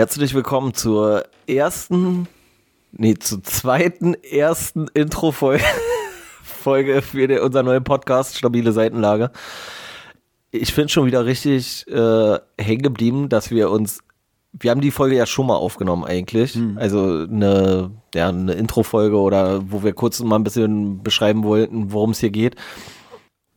Herzlich willkommen zur ersten, nee, zur zweiten ersten Intro-Folge Folge für den, unser neuen Podcast Stabile Seitenlage. Ich finde schon wieder richtig äh, hängen geblieben, dass wir uns, wir haben die Folge ja schon mal aufgenommen eigentlich, Hm. also eine, ja, eine Intro-Folge oder wo wir kurz mal ein bisschen beschreiben wollten, worum es hier geht.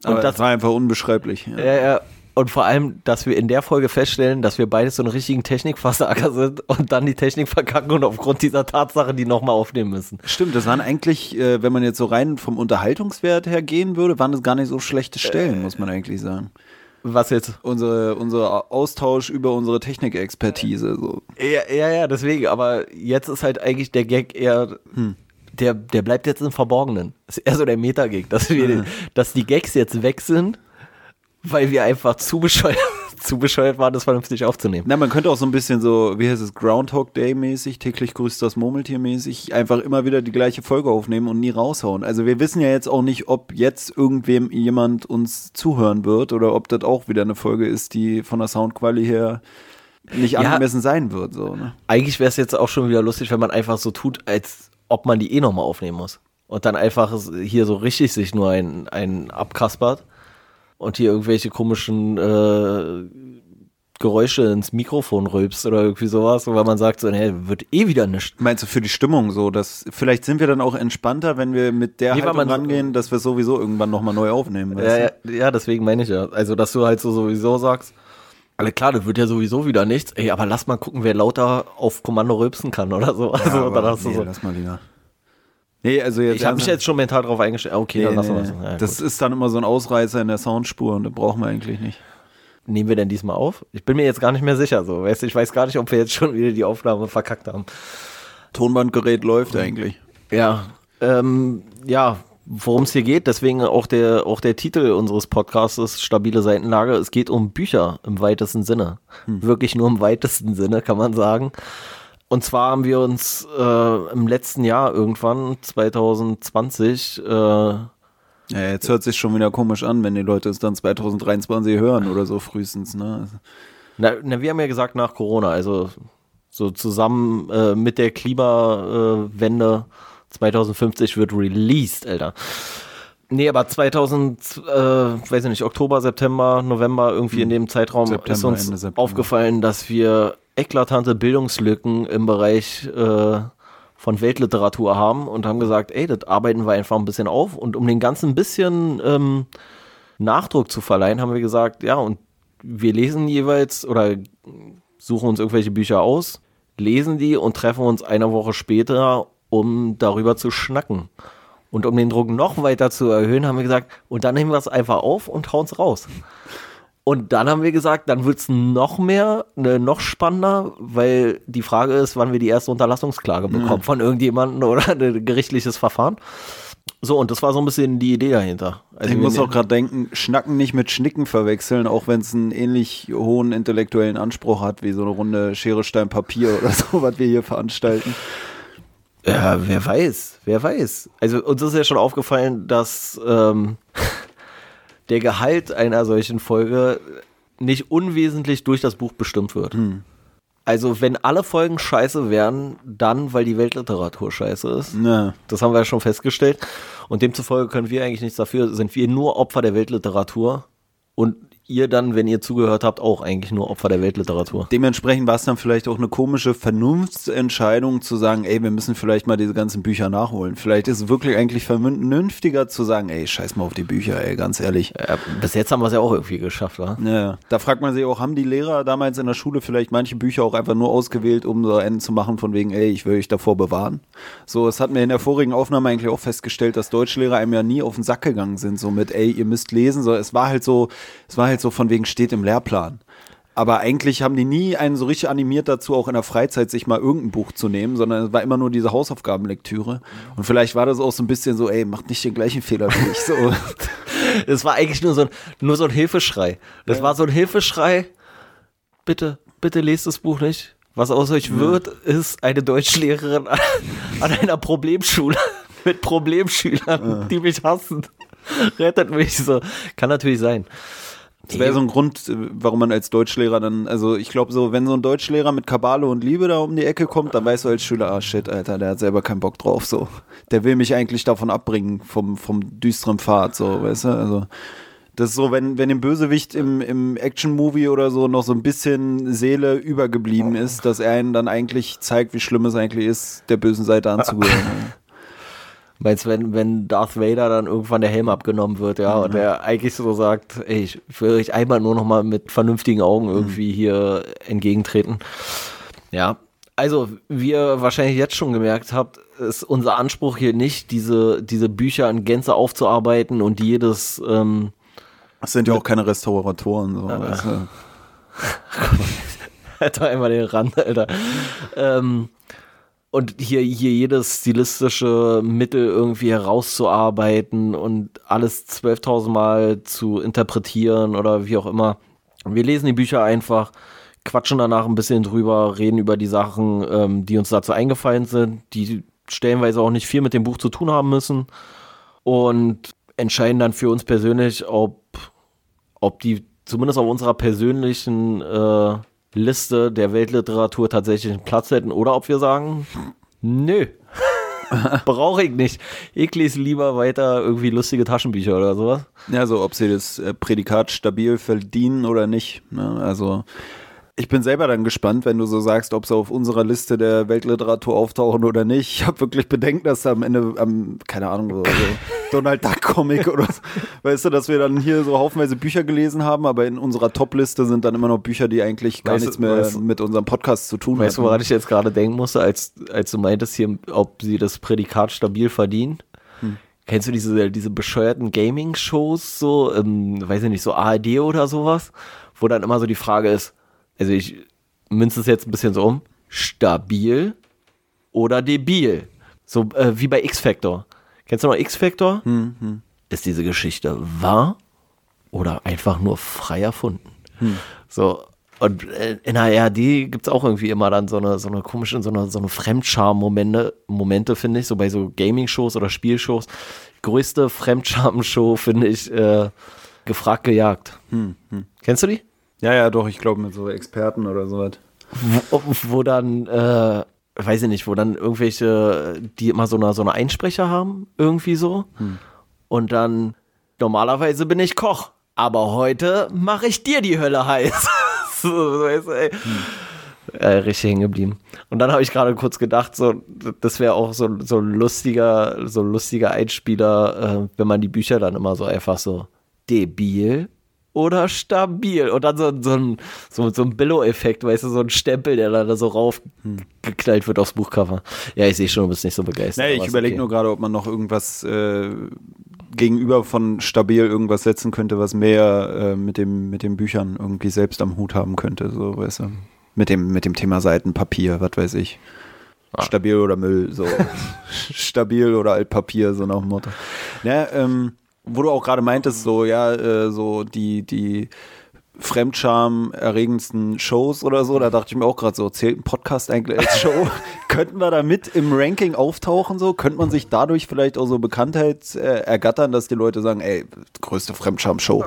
Aber Und das das, war einfach unbeschreiblich. Ja. ja, ja, und vor allem, dass wir in der Folge feststellen, dass wir beide so einen richtigen Technikversager sind und dann die Technik verkacken und aufgrund dieser Tatsache die nochmal aufnehmen müssen. Stimmt, das waren eigentlich, äh, wenn man jetzt so rein vom Unterhaltungswert her gehen würde, waren das gar nicht so schlechte Stellen, muss man eigentlich sagen. Was jetzt? Unsere, unser Austausch über unsere Technikexpertise. So. Ja, ja, ja, deswegen, aber jetzt ist halt eigentlich der Gag eher, der, der bleibt jetzt im Verborgenen. Ist eher so der Meta-Gag, dass wir, dass die Gags jetzt weg sind, weil wir einfach zu bescheuert, zu bescheuert waren, das vernünftig aufzunehmen. Na, man könnte auch so ein bisschen so, wie heißt es, Groundhog Day mäßig, täglich grüßt das Murmeltier mäßig, einfach immer wieder die gleiche Folge aufnehmen und nie raushauen. Also wir wissen ja jetzt auch nicht, ob jetzt irgendwem jemand uns zuhören wird oder ob das auch wieder eine Folge ist, die von der Soundqualität her nicht Ja. angemessen sein wird. So, ne? Eigentlich wäre es jetzt auch schon wieder lustig, wenn man einfach so tut, als ob man die eh nochmal aufnehmen muss. Und dann einfach hier so richtig sich nur ein, ein abkaspert und hier irgendwelche komischen äh, Geräusche ins Mikrofon rülpst oder irgendwie sowas, weil man sagt so, hey, wird eh wieder nichts. Meinst du für die Stimmung so, dass vielleicht sind wir dann auch entspannter, wenn wir mit der Nee, Haltung man- rangehen, dass wir sowieso irgendwann nochmal neu aufnehmen. Ja, ja, ja, deswegen meine ich ja. Also, dass du halt so sowieso sagst, alle klar, das wird ja sowieso wieder nichts. Ey, aber lass mal gucken, wer lauter auf Kommando rülpsen kann oder so. Also, Ja, aber dann hast du nee, so. lass mal lieber. Nee, also jetzt. Ich habe mich jetzt schon mental drauf eingestellt. Ah, Okay, Nee, dann lassen wir nee, es. Ja, das ist dann immer so ein Ausreißer in der Soundspur und das brauchen wir eigentlich nicht. Nehmen wir denn diesmal auf? Ich bin mir jetzt gar nicht mehr sicher. So, weißt ich weiß gar nicht, ob wir jetzt schon wieder die Aufnahme verkackt haben. Tonbandgerät läuft eigentlich. Ja, ähm, ja, worum es hier geht, deswegen auch der, auch der Titel unseres Podcasts Stabile Seitenlage. Es geht um Bücher im weitesten Sinne. Wirklich nur im weitesten Sinne, kann man sagen. Und zwar haben wir uns äh, im letzten Jahr irgendwann, 2020, äh, Ja, jetzt hört sich schon wieder komisch an, wenn die Leute es dann 2023 hören oder so frühestens. Ne? Na, na, wir haben ja gesagt nach Corona, also so zusammen äh, mit der Klimawende 2050 wird released, Alter. Nee, aber 2000, äh, weiß ich nicht, Oktober, September, November, irgendwie in dem Zeitraum September, ist uns aufgefallen, dass wir eklatante Bildungslücken im Bereich äh, von Weltliteratur haben und haben gesagt, ey, das arbeiten wir einfach ein bisschen auf. Und um den ganzen ein bisschen ähm, Nachdruck zu verleihen, haben wir gesagt, ja, und wir lesen jeweils oder suchen uns irgendwelche Bücher aus, lesen die und treffen uns eine Woche später, um darüber zu schnacken. Und um den Druck noch weiter zu erhöhen, haben wir gesagt, und dann nehmen wir es einfach auf und hauen es raus. Und dann haben wir gesagt, dann wird es noch mehr, ne, noch spannender, weil die Frage ist, wann wir die erste Unterlassungsklage bekommen von irgendjemandem oder ein gerichtliches Verfahren. So, und das war so ein bisschen die Idee dahinter. Also ich muss auch gerade denken, Schnacken nicht mit Schnicken verwechseln, auch wenn es einen ähnlich hohen intellektuellen Anspruch hat, wie so eine Runde Schere, Stein, Papier oder so, was wir hier veranstalten. Ja, wer weiß, wer weiß. Also uns ist ja schon aufgefallen, dass ähm, der Gehalt einer solchen Folge nicht unwesentlich durch das Buch bestimmt wird. Also wenn alle Folgen scheiße wären, dann, weil die Weltliteratur scheiße ist. Ja. Das haben wir ja schon festgestellt. Und demzufolge können wir eigentlich nichts dafür, sind wir nur Opfer der Weltliteratur. Und ihr dann, wenn ihr zugehört habt, auch eigentlich nur Opfer der Weltliteratur. Dementsprechend war es dann vielleicht auch eine komische Vernunftsentscheidung zu sagen, ey, wir müssen vielleicht mal diese ganzen Bücher nachholen. Vielleicht ist es wirklich eigentlich vernünftiger zu sagen, ey, scheiß mal auf die Bücher, ey, ganz ehrlich. Ja, bis jetzt haben wir es ja auch irgendwie geschafft, wa? Ja, da fragt man sich auch, haben die Lehrer damals in der Schule vielleicht manche Bücher auch einfach nur ausgewählt, um so Enden zu machen, von wegen, ey, ich will euch davor bewahren? So, es hat mir in der vorigen Aufnahme eigentlich auch festgestellt, dass Deutschlehrer einem ja nie auf den Sack gegangen sind, so mit, ey, ihr müsst lesen, so, es war halt so, es war halt so von wegen, steht im Lehrplan. Aber eigentlich haben die nie einen so richtig animiert dazu, auch in der Freizeit sich mal irgendein Buch zu nehmen, sondern es war immer nur diese Hausaufgabenlektüre. Und vielleicht war das auch so ein bisschen so, ey, macht nicht den gleichen Fehler wie ich. So. Es war eigentlich nur so ein, nur so ein Hilfeschrei. Das war so ein Hilfeschrei. Bitte, bitte lest das Buch nicht. Was aus euch wird, ist eine Deutschlehrerin an, an einer Problemschule mit Problemschülern, die mich hassen. Rettet mich so. Kann natürlich sein. Das wäre so ein Grund, äh, warum man als Deutschlehrer dann, also ich glaube so, wenn so ein Deutschlehrer mit Kabale und Liebe da um die Ecke kommt, dann weißt du als Schüler, ah shit, Alter, der hat selber keinen Bock drauf, so. Der will mich eigentlich davon abbringen, vom, vom düsteren Pfad, so, weißt du, also. Das ist so, wenn, wenn dem Bösewicht im, im Action-Movie oder so noch so ein bisschen Seele übergeblieben ist, dass er einen dann eigentlich zeigt, wie schlimm es eigentlich ist, der bösen Seite anzugehören. Meinst wenn, wenn Darth Vader dann irgendwann der Helm abgenommen wird, ja, mhm. und er eigentlich so sagt, ey, ich will euch einmal nur noch mal mit vernünftigen Augen irgendwie mhm. hier entgegentreten. Ja, also, wie ihr wahrscheinlich jetzt schon gemerkt habt, ist unser Anspruch hier nicht, diese, diese Bücher in Gänze aufzuarbeiten und jedes. Ähm, das sind ja auch keine Restauratoren. So, äh, weißt du? Alter, einmal den Rand, Alter. Ähm, und hier, hier jedes stilistische Mittel irgendwie herauszuarbeiten und alles 12.000 Mal zu interpretieren oder wie auch immer. Wir lesen die Bücher einfach, quatschen danach ein bisschen drüber, reden über die Sachen, ähm, die uns dazu eingefallen sind, die stellenweise auch nicht viel mit dem Buch zu tun haben müssen und entscheiden dann für uns persönlich, ob, ob die zumindest auf unserer persönlichen äh, Liste der Weltliteratur tatsächlich einen Platz hätten oder ob wir sagen, nö, brauche ich nicht. Ich lese lieber weiter irgendwie lustige Taschenbücher oder sowas. Ja, so ob sie das äh, Prädikat stabil verdienen oder nicht. Ne? Also ich bin selber dann gespannt, wenn du so sagst, ob sie auf unserer Liste der Weltliteratur auftauchen oder nicht. Ich habe wirklich Bedenken, dass da am Ende, am, keine Ahnung, so, so Donald Duck Comic oder so, weißt du, dass wir dann hier so haufenweise Bücher gelesen haben, aber in unserer Top-Liste sind dann immer noch Bücher, die eigentlich gar weißt, nichts mehr weißt, mit unserem Podcast zu tun haben. Weißt du, woran ich jetzt gerade denken musste, als, als du meintest hier, ob sie das Prädikat stabil verdienen? Hm. Kennst du diese, diese bescheuerten Gaming-Shows, so, ähm, weiß ich nicht, so ARD oder sowas, wo dann immer so die Frage ist, also ich münze es jetzt ein bisschen so um, stabil oder debil. So äh, wie bei X-Factor. Kennst du noch X-Factor? Hm, hm. Ist diese Geschichte wahr oder einfach nur frei erfunden? Hm. So, und in der ARD gibt es auch irgendwie immer dann so eine, so eine komische, so eine, so eine Fremdscham-Momente, Momente, finde ich, so bei so Gaming-Shows oder Spielshows. Größte Fremdscham-Show, finde ich, äh, gefragt gejagt. Hm, hm. Kennst du die? Ja, ja, doch, ich glaube mit so Experten oder sowas. Wo, wo dann, äh, weiß ich nicht, wo dann irgendwelche, die immer so eine, so eine Einsprecher haben, irgendwie so. Hm. Und dann, normalerweise bin ich Koch, aber heute mache ich dir die Hölle heiß. so, weißt du, ey. Hm. Äh, richtig hängen geblieben. Und dann habe ich gerade kurz gedacht, so, das wäre auch so, so lustiger, so lustiger Einspieler, äh, wenn man die Bücher dann immer so einfach so debil oder stabil. Und dann so, so ein, so, so ein Billo-Effekt, weißt du, so ein Stempel, der da so raufgeknallt wird aufs Buchcover. Ja, ich sehe schon, du bist nicht so begeistert. Nee, ich überlege okay. nur gerade, ob man noch irgendwas äh, gegenüber von stabil irgendwas setzen könnte, was mehr äh, mit, dem, mit den Büchern irgendwie selbst am Hut haben könnte, so, weißt du. Mit dem, mit dem Thema Seitenpapier, was weiß ich. Ah. Stabil oder Müll, so. stabil oder Altpapier, so nach dem Motto. Ja, ähm, wo du auch gerade meintest, so, ja, äh, so die, die Fremdscham erregendsten Shows oder so, da dachte ich mir auch gerade so, zählt ein Podcast eigentlich als Show? Könnten wir da mit im Ranking auftauchen so? Könnte man sich dadurch vielleicht auch so Bekanntheit äh, ergattern, dass die Leute sagen, ey, größte Fremdscham-Show?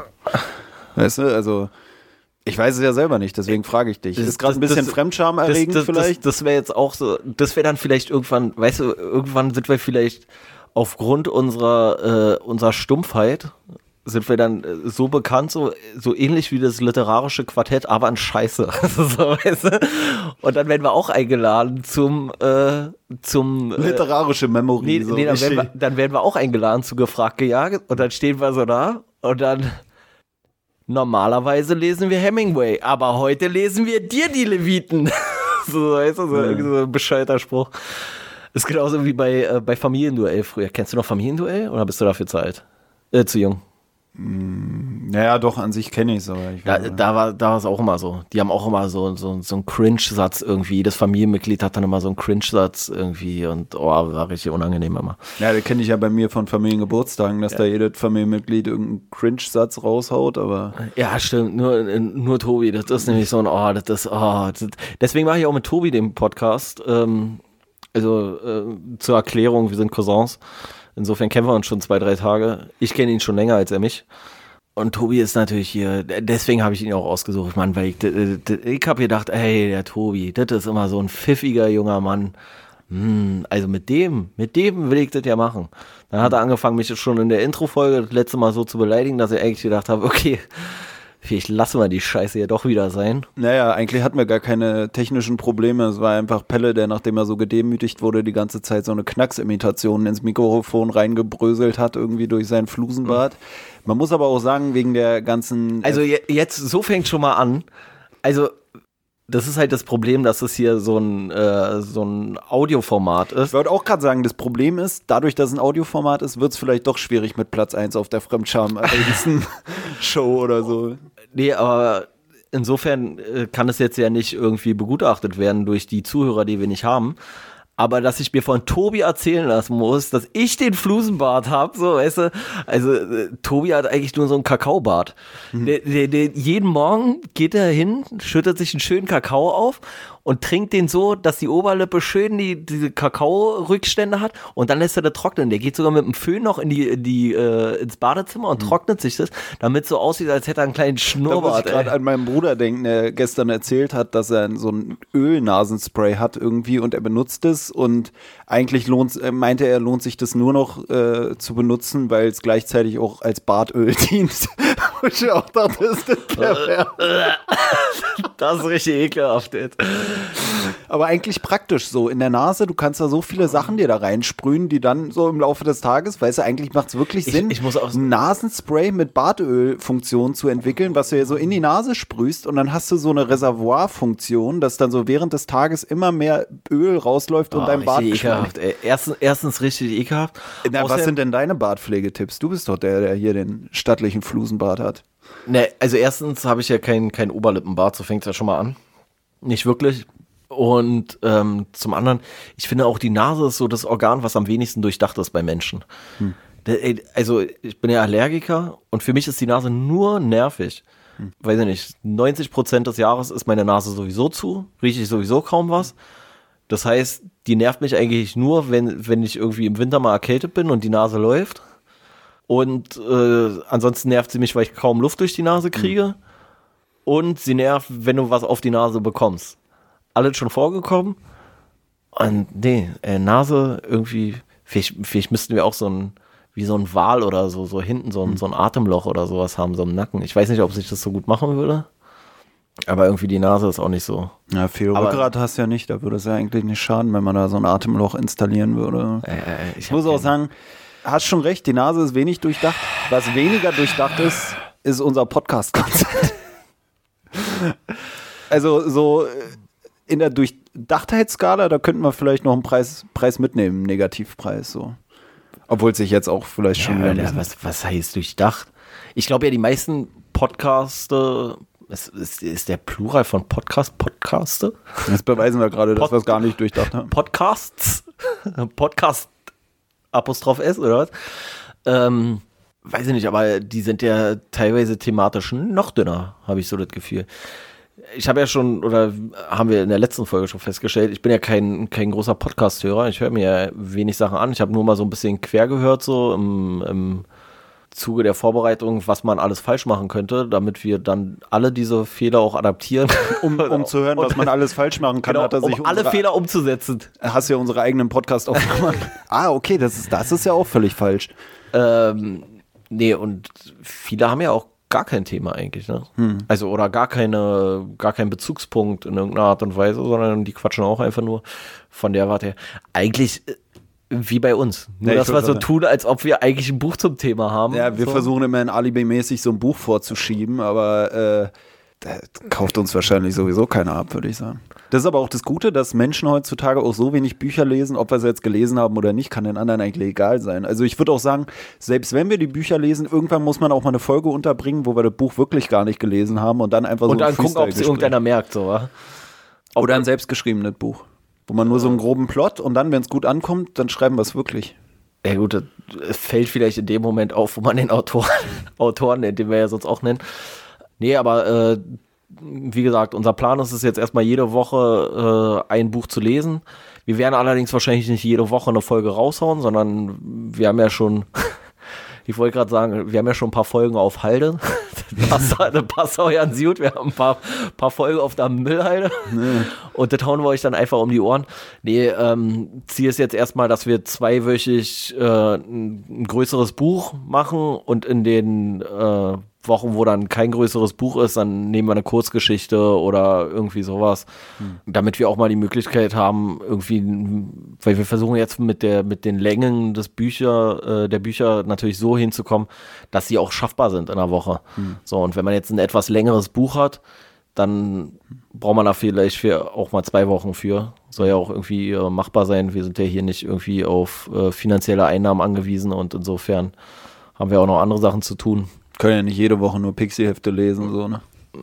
Weißt du, also ich weiß es ja selber nicht, deswegen frage ich dich. Das, ist gerade ein bisschen Fremdscham erregend das, vielleicht? Das, das wäre jetzt auch so, das wäre dann vielleicht irgendwann, weißt du, irgendwann sind wir vielleicht aufgrund unserer, äh, unserer Stumpfheit sind wir dann äh, so bekannt, so, so ähnlich wie das literarische Quartett, aber an Scheiße. so, weißt du? Und dann werden wir auch eingeladen zum, äh, zum äh, literarische Memory. Nee, so. nee dann, werden wir, dann werden wir auch eingeladen zu gefragt gejagt und dann stehen wir so da und dann normalerweise lesen wir Hemingway, aber heute lesen wir dir die Leviten. so, weißt du, so, ja. so ein bescheuerter Spruch. Ist genauso wie bei, äh, bei Familienduell früher. Kennst du noch Familienduell oder bist du dafür zu alt? Äh, zu jung? Mm, naja, doch, an sich kenne ich es, aber ich ja, Da war da es auch immer so. Die haben auch immer so, so, so einen Cringe-Satz irgendwie. Das Familienmitglied hat dann immer so einen Cringe-Satz irgendwie und oh, war richtig unangenehm immer. Ja, das kenne ich ja bei mir von Familiengeburtstagen, dass ja. da jedes Familienmitglied irgendeinen Cringe-Satz raushaut, aber. Ja, stimmt. Nur, nur Tobi, das ist nämlich so ein, oh, das ist, oh. Das, deswegen mache ich auch mit Tobi den Podcast. Ähm, also äh, zur Erklärung, wir sind Cousins. Insofern kennen wir uns schon zwei, drei Tage. Ich kenne ihn schon länger als er mich. und Tobi ist natürlich hier, deswegen habe ich ihn auch ausgesucht, Mann, weil ich, ich habe gedacht, ey, der Tobi, das ist immer so ein pfiffiger junger Mann. Hm, also mit dem, mit dem will ich das ja machen. Dann hat er angefangen, mich schon in der Intro-Folge das letzte Mal so zu beleidigen, dass ich eigentlich gedacht habe, okay, Vielleicht lassen wir die Scheiße ja doch wieder sein. Naja, eigentlich hatten wir gar keine technischen Probleme. Es war einfach Pelle, der, nachdem er so gedemütigt wurde, die ganze Zeit so eine Knacksimitation ins Mikrofon reingebröselt hat, irgendwie durch sein Flusenbart. Mhm. Man muss aber auch sagen, wegen der ganzen. Also jetzt, so fängt schon mal an. Also das ist halt das Problem, dass es hier so ein, äh, so ein Audioformat ist. Ich wollte auch gerade sagen, das Problem ist, dadurch, dass es ein Audioformat ist, wird es vielleicht doch schwierig mit Platz 1 auf der Fremdscham-Show oder so. Nee, aber insofern äh, kann es jetzt ja nicht irgendwie begutachtet werden durch die Zuhörer, die wir nicht haben aber dass ich mir von Tobi erzählen lassen muss, dass ich den Flusenbart habe, so, weißt du, also äh, Tobi hat eigentlich nur so einen Kakaobart. Mhm. Der, der, der, jeden Morgen geht er hin, schüttet sich einen schönen Kakao auf und trinkt den so, dass die Oberlippe schön die, diese Kakao-Rückstände hat und dann lässt er das trocknen. Der geht sogar mit dem Föhn noch in die, in die, äh, ins Badezimmer und mhm. trocknet sich das, damit so aussieht, als hätte er einen kleinen Schnurrbart. Da muss ich gerade an meinen Bruder denken, der gestern erzählt hat, dass er so ein Ölnasenspray hat irgendwie und er benutzt es und eigentlich lohnt, äh, meinte er, lohnt sich das nur noch äh, zu benutzen, weil es gleichzeitig auch als Bartöl dient. Und ich auch dachte, das ist das Das ist richtig ekelhaft. Jetzt. Aber eigentlich praktisch so. In der Nase, du kannst da so viele Sachen dir da reinsprühen, die dann so im Laufe des Tages, weißt du, eigentlich macht es wirklich Sinn, ich, ich muss auch ein Nasenspray mit Bartöl-Funktion zu entwickeln, was du ja so in die Nase sprühst und dann hast du so eine Reservoir-Funktion, dass dann so während des Tages immer mehr Öl rausläuft und oh, dein Bart ekelhaft, Erstens, erstens richtig ekelhaft. Na, was sind denn deine Bartpflegetipps? Du bist doch der, der hier den stattlichen Flusenbart hat. Ne, also erstens habe ich ja kein, kein Oberlippenbart, so fängt es ja schon mal an. Nicht wirklich. Und ähm, zum anderen, ich finde auch die Nase ist so das Organ, was am wenigsten durchdacht ist bei Menschen. Hm. Also ich bin ja Allergiker und für mich ist die Nase nur nervig. Hm. Weiß ich nicht, 90 Prozent des Jahres ist meine Nase sowieso zu, rieche ich sowieso kaum was. Das heißt, die nervt mich eigentlich nur, wenn, wenn ich irgendwie im Winter mal erkältet bin und die Nase läuft. Und äh, ansonsten nervt sie mich, weil ich kaum Luft durch die Nase kriege. Mhm. Und sie nervt, wenn du was auf die Nase bekommst. Alles schon vorgekommen. Und nee, äh, Nase irgendwie, vielleicht, vielleicht müssten wir auch so ein, wie so ein Wal oder so, so hinten so ein, mhm. so ein Atemloch oder sowas haben, so im Nacken. Ich weiß nicht, ob sich das so gut machen würde. Aber irgendwie die Nase ist auch nicht so. Ja, viel aber, Rückgrat hast du ja nicht. Da würde es ja eigentlich nicht schaden, wenn man da so ein Atemloch installieren würde. Äh, ich, ich muss auch sagen, hast schon recht, die Nase ist wenig durchdacht. Was weniger durchdacht ist, ist unser Podcast-Konzept. also so äh, in der Durchdachtheitsskala, da könnten wir vielleicht noch einen Preis, Preis mitnehmen, einen Negativpreis. So. Obwohl es sich jetzt auch vielleicht schon ja, wieder. Was, was heißt durchdacht? Ich glaube ja, die meisten Podcaste, ist, ist, ist, der Plural von Podcast Podcaste? Jetzt beweisen wir gerade, dass wir es gar nicht durchdacht haben. Podcasts? Podcast Apostroph S oder was? Ähm, weiß ich nicht, aber die sind ja teilweise thematisch noch dünner, habe ich so das Gefühl. Ich habe ja schon, oder haben wir in der letzten Folge schon festgestellt, ich bin ja kein, kein großer Podcast-Hörer. Ich höre mir ja wenig Sachen an. Ich habe nur mal so ein bisschen quer gehört, so im, im Zuge der Vorbereitung, was man alles falsch machen könnte, damit wir dann alle diese Fehler auch adaptieren. Um, um zu hören, was man alles falsch machen kann, genau, hat er sich um alle Fehler umzusetzen. Hast ja unsere eigenen Podcast aufgemacht. ah, okay, das ist, das ist ja auch völlig falsch. Ähm, nee, und viele haben ja auch gar kein Thema eigentlich, ne? Hm. Also, oder gar keine, gar keinen Bezugspunkt in irgendeiner Art und Weise, sondern die quatschen auch einfach nur von der Warte her. Eigentlich wie bei uns. Nur, ja, dass wir so tun, als ob wir eigentlich ein Buch zum Thema haben. Ja, wir so. versuchen immer in Alibi-mäßig so ein Buch vorzuschieben, aber äh, das kauft uns wahrscheinlich sowieso keiner ab, würde ich sagen. Das ist aber auch das Gute, dass Menschen heutzutage auch so wenig Bücher lesen, ob wir sie jetzt gelesen haben oder nicht, kann den anderen eigentlich egal sein. Also ich würde auch sagen, selbst wenn wir die Bücher lesen, irgendwann muss man auch mal eine Folge unterbringen, wo wir das Buch wirklich gar nicht gelesen haben und dann einfach und so. Und dann gucken, ob es irgendeiner merkt, so, wa? Oder ein selbstgeschriebenes Buch. Wo man nur so einen groben Plot und dann, wenn es gut ankommt, dann schreiben wir es wirklich. Ja gut, es fällt vielleicht in dem Moment auf, wo man den Autoren, Autoren nennt, den wir ja sonst auch nennen. Nee, aber äh, wie gesagt, unser Plan ist es jetzt erstmal jede Woche äh, ein Buch zu lesen. Wir werden allerdings wahrscheinlich nicht jede Woche eine Folge raushauen, sondern wir haben ja schon Ich wollte gerade sagen, wir haben ja schon ein paar Folgen auf Halde. Das passt, das passt auch ganz gut. Wir haben ein paar, paar Folgen auf der Müllhalde. Und das hauen wir euch dann einfach um die Ohren. Nee, ähm, Ziel ist jetzt erstmal, dass wir zweiwöchig äh, ein, ein größeres Buch machen und in den äh, Wochen, wo dann kein größeres Buch ist, dann nehmen wir eine Kurzgeschichte oder irgendwie sowas, hm. damit wir auch mal die Möglichkeit haben, irgendwie, weil wir versuchen jetzt mit der mit den Längen des Bücher, äh, der Bücher natürlich so hinzukommen, dass sie auch schaffbar sind in einer Woche. Hm. So und wenn man jetzt ein etwas längeres Buch hat, dann braucht man da vielleicht für auch mal zwei Wochen für. Soll ja auch irgendwie äh, machbar sein. Wir sind ja hier nicht irgendwie auf äh, finanzielle Einnahmen angewiesen und insofern haben wir auch noch andere Sachen zu tun. Können ja nicht jede Woche nur Pixie-Hefte lesen, so, ne?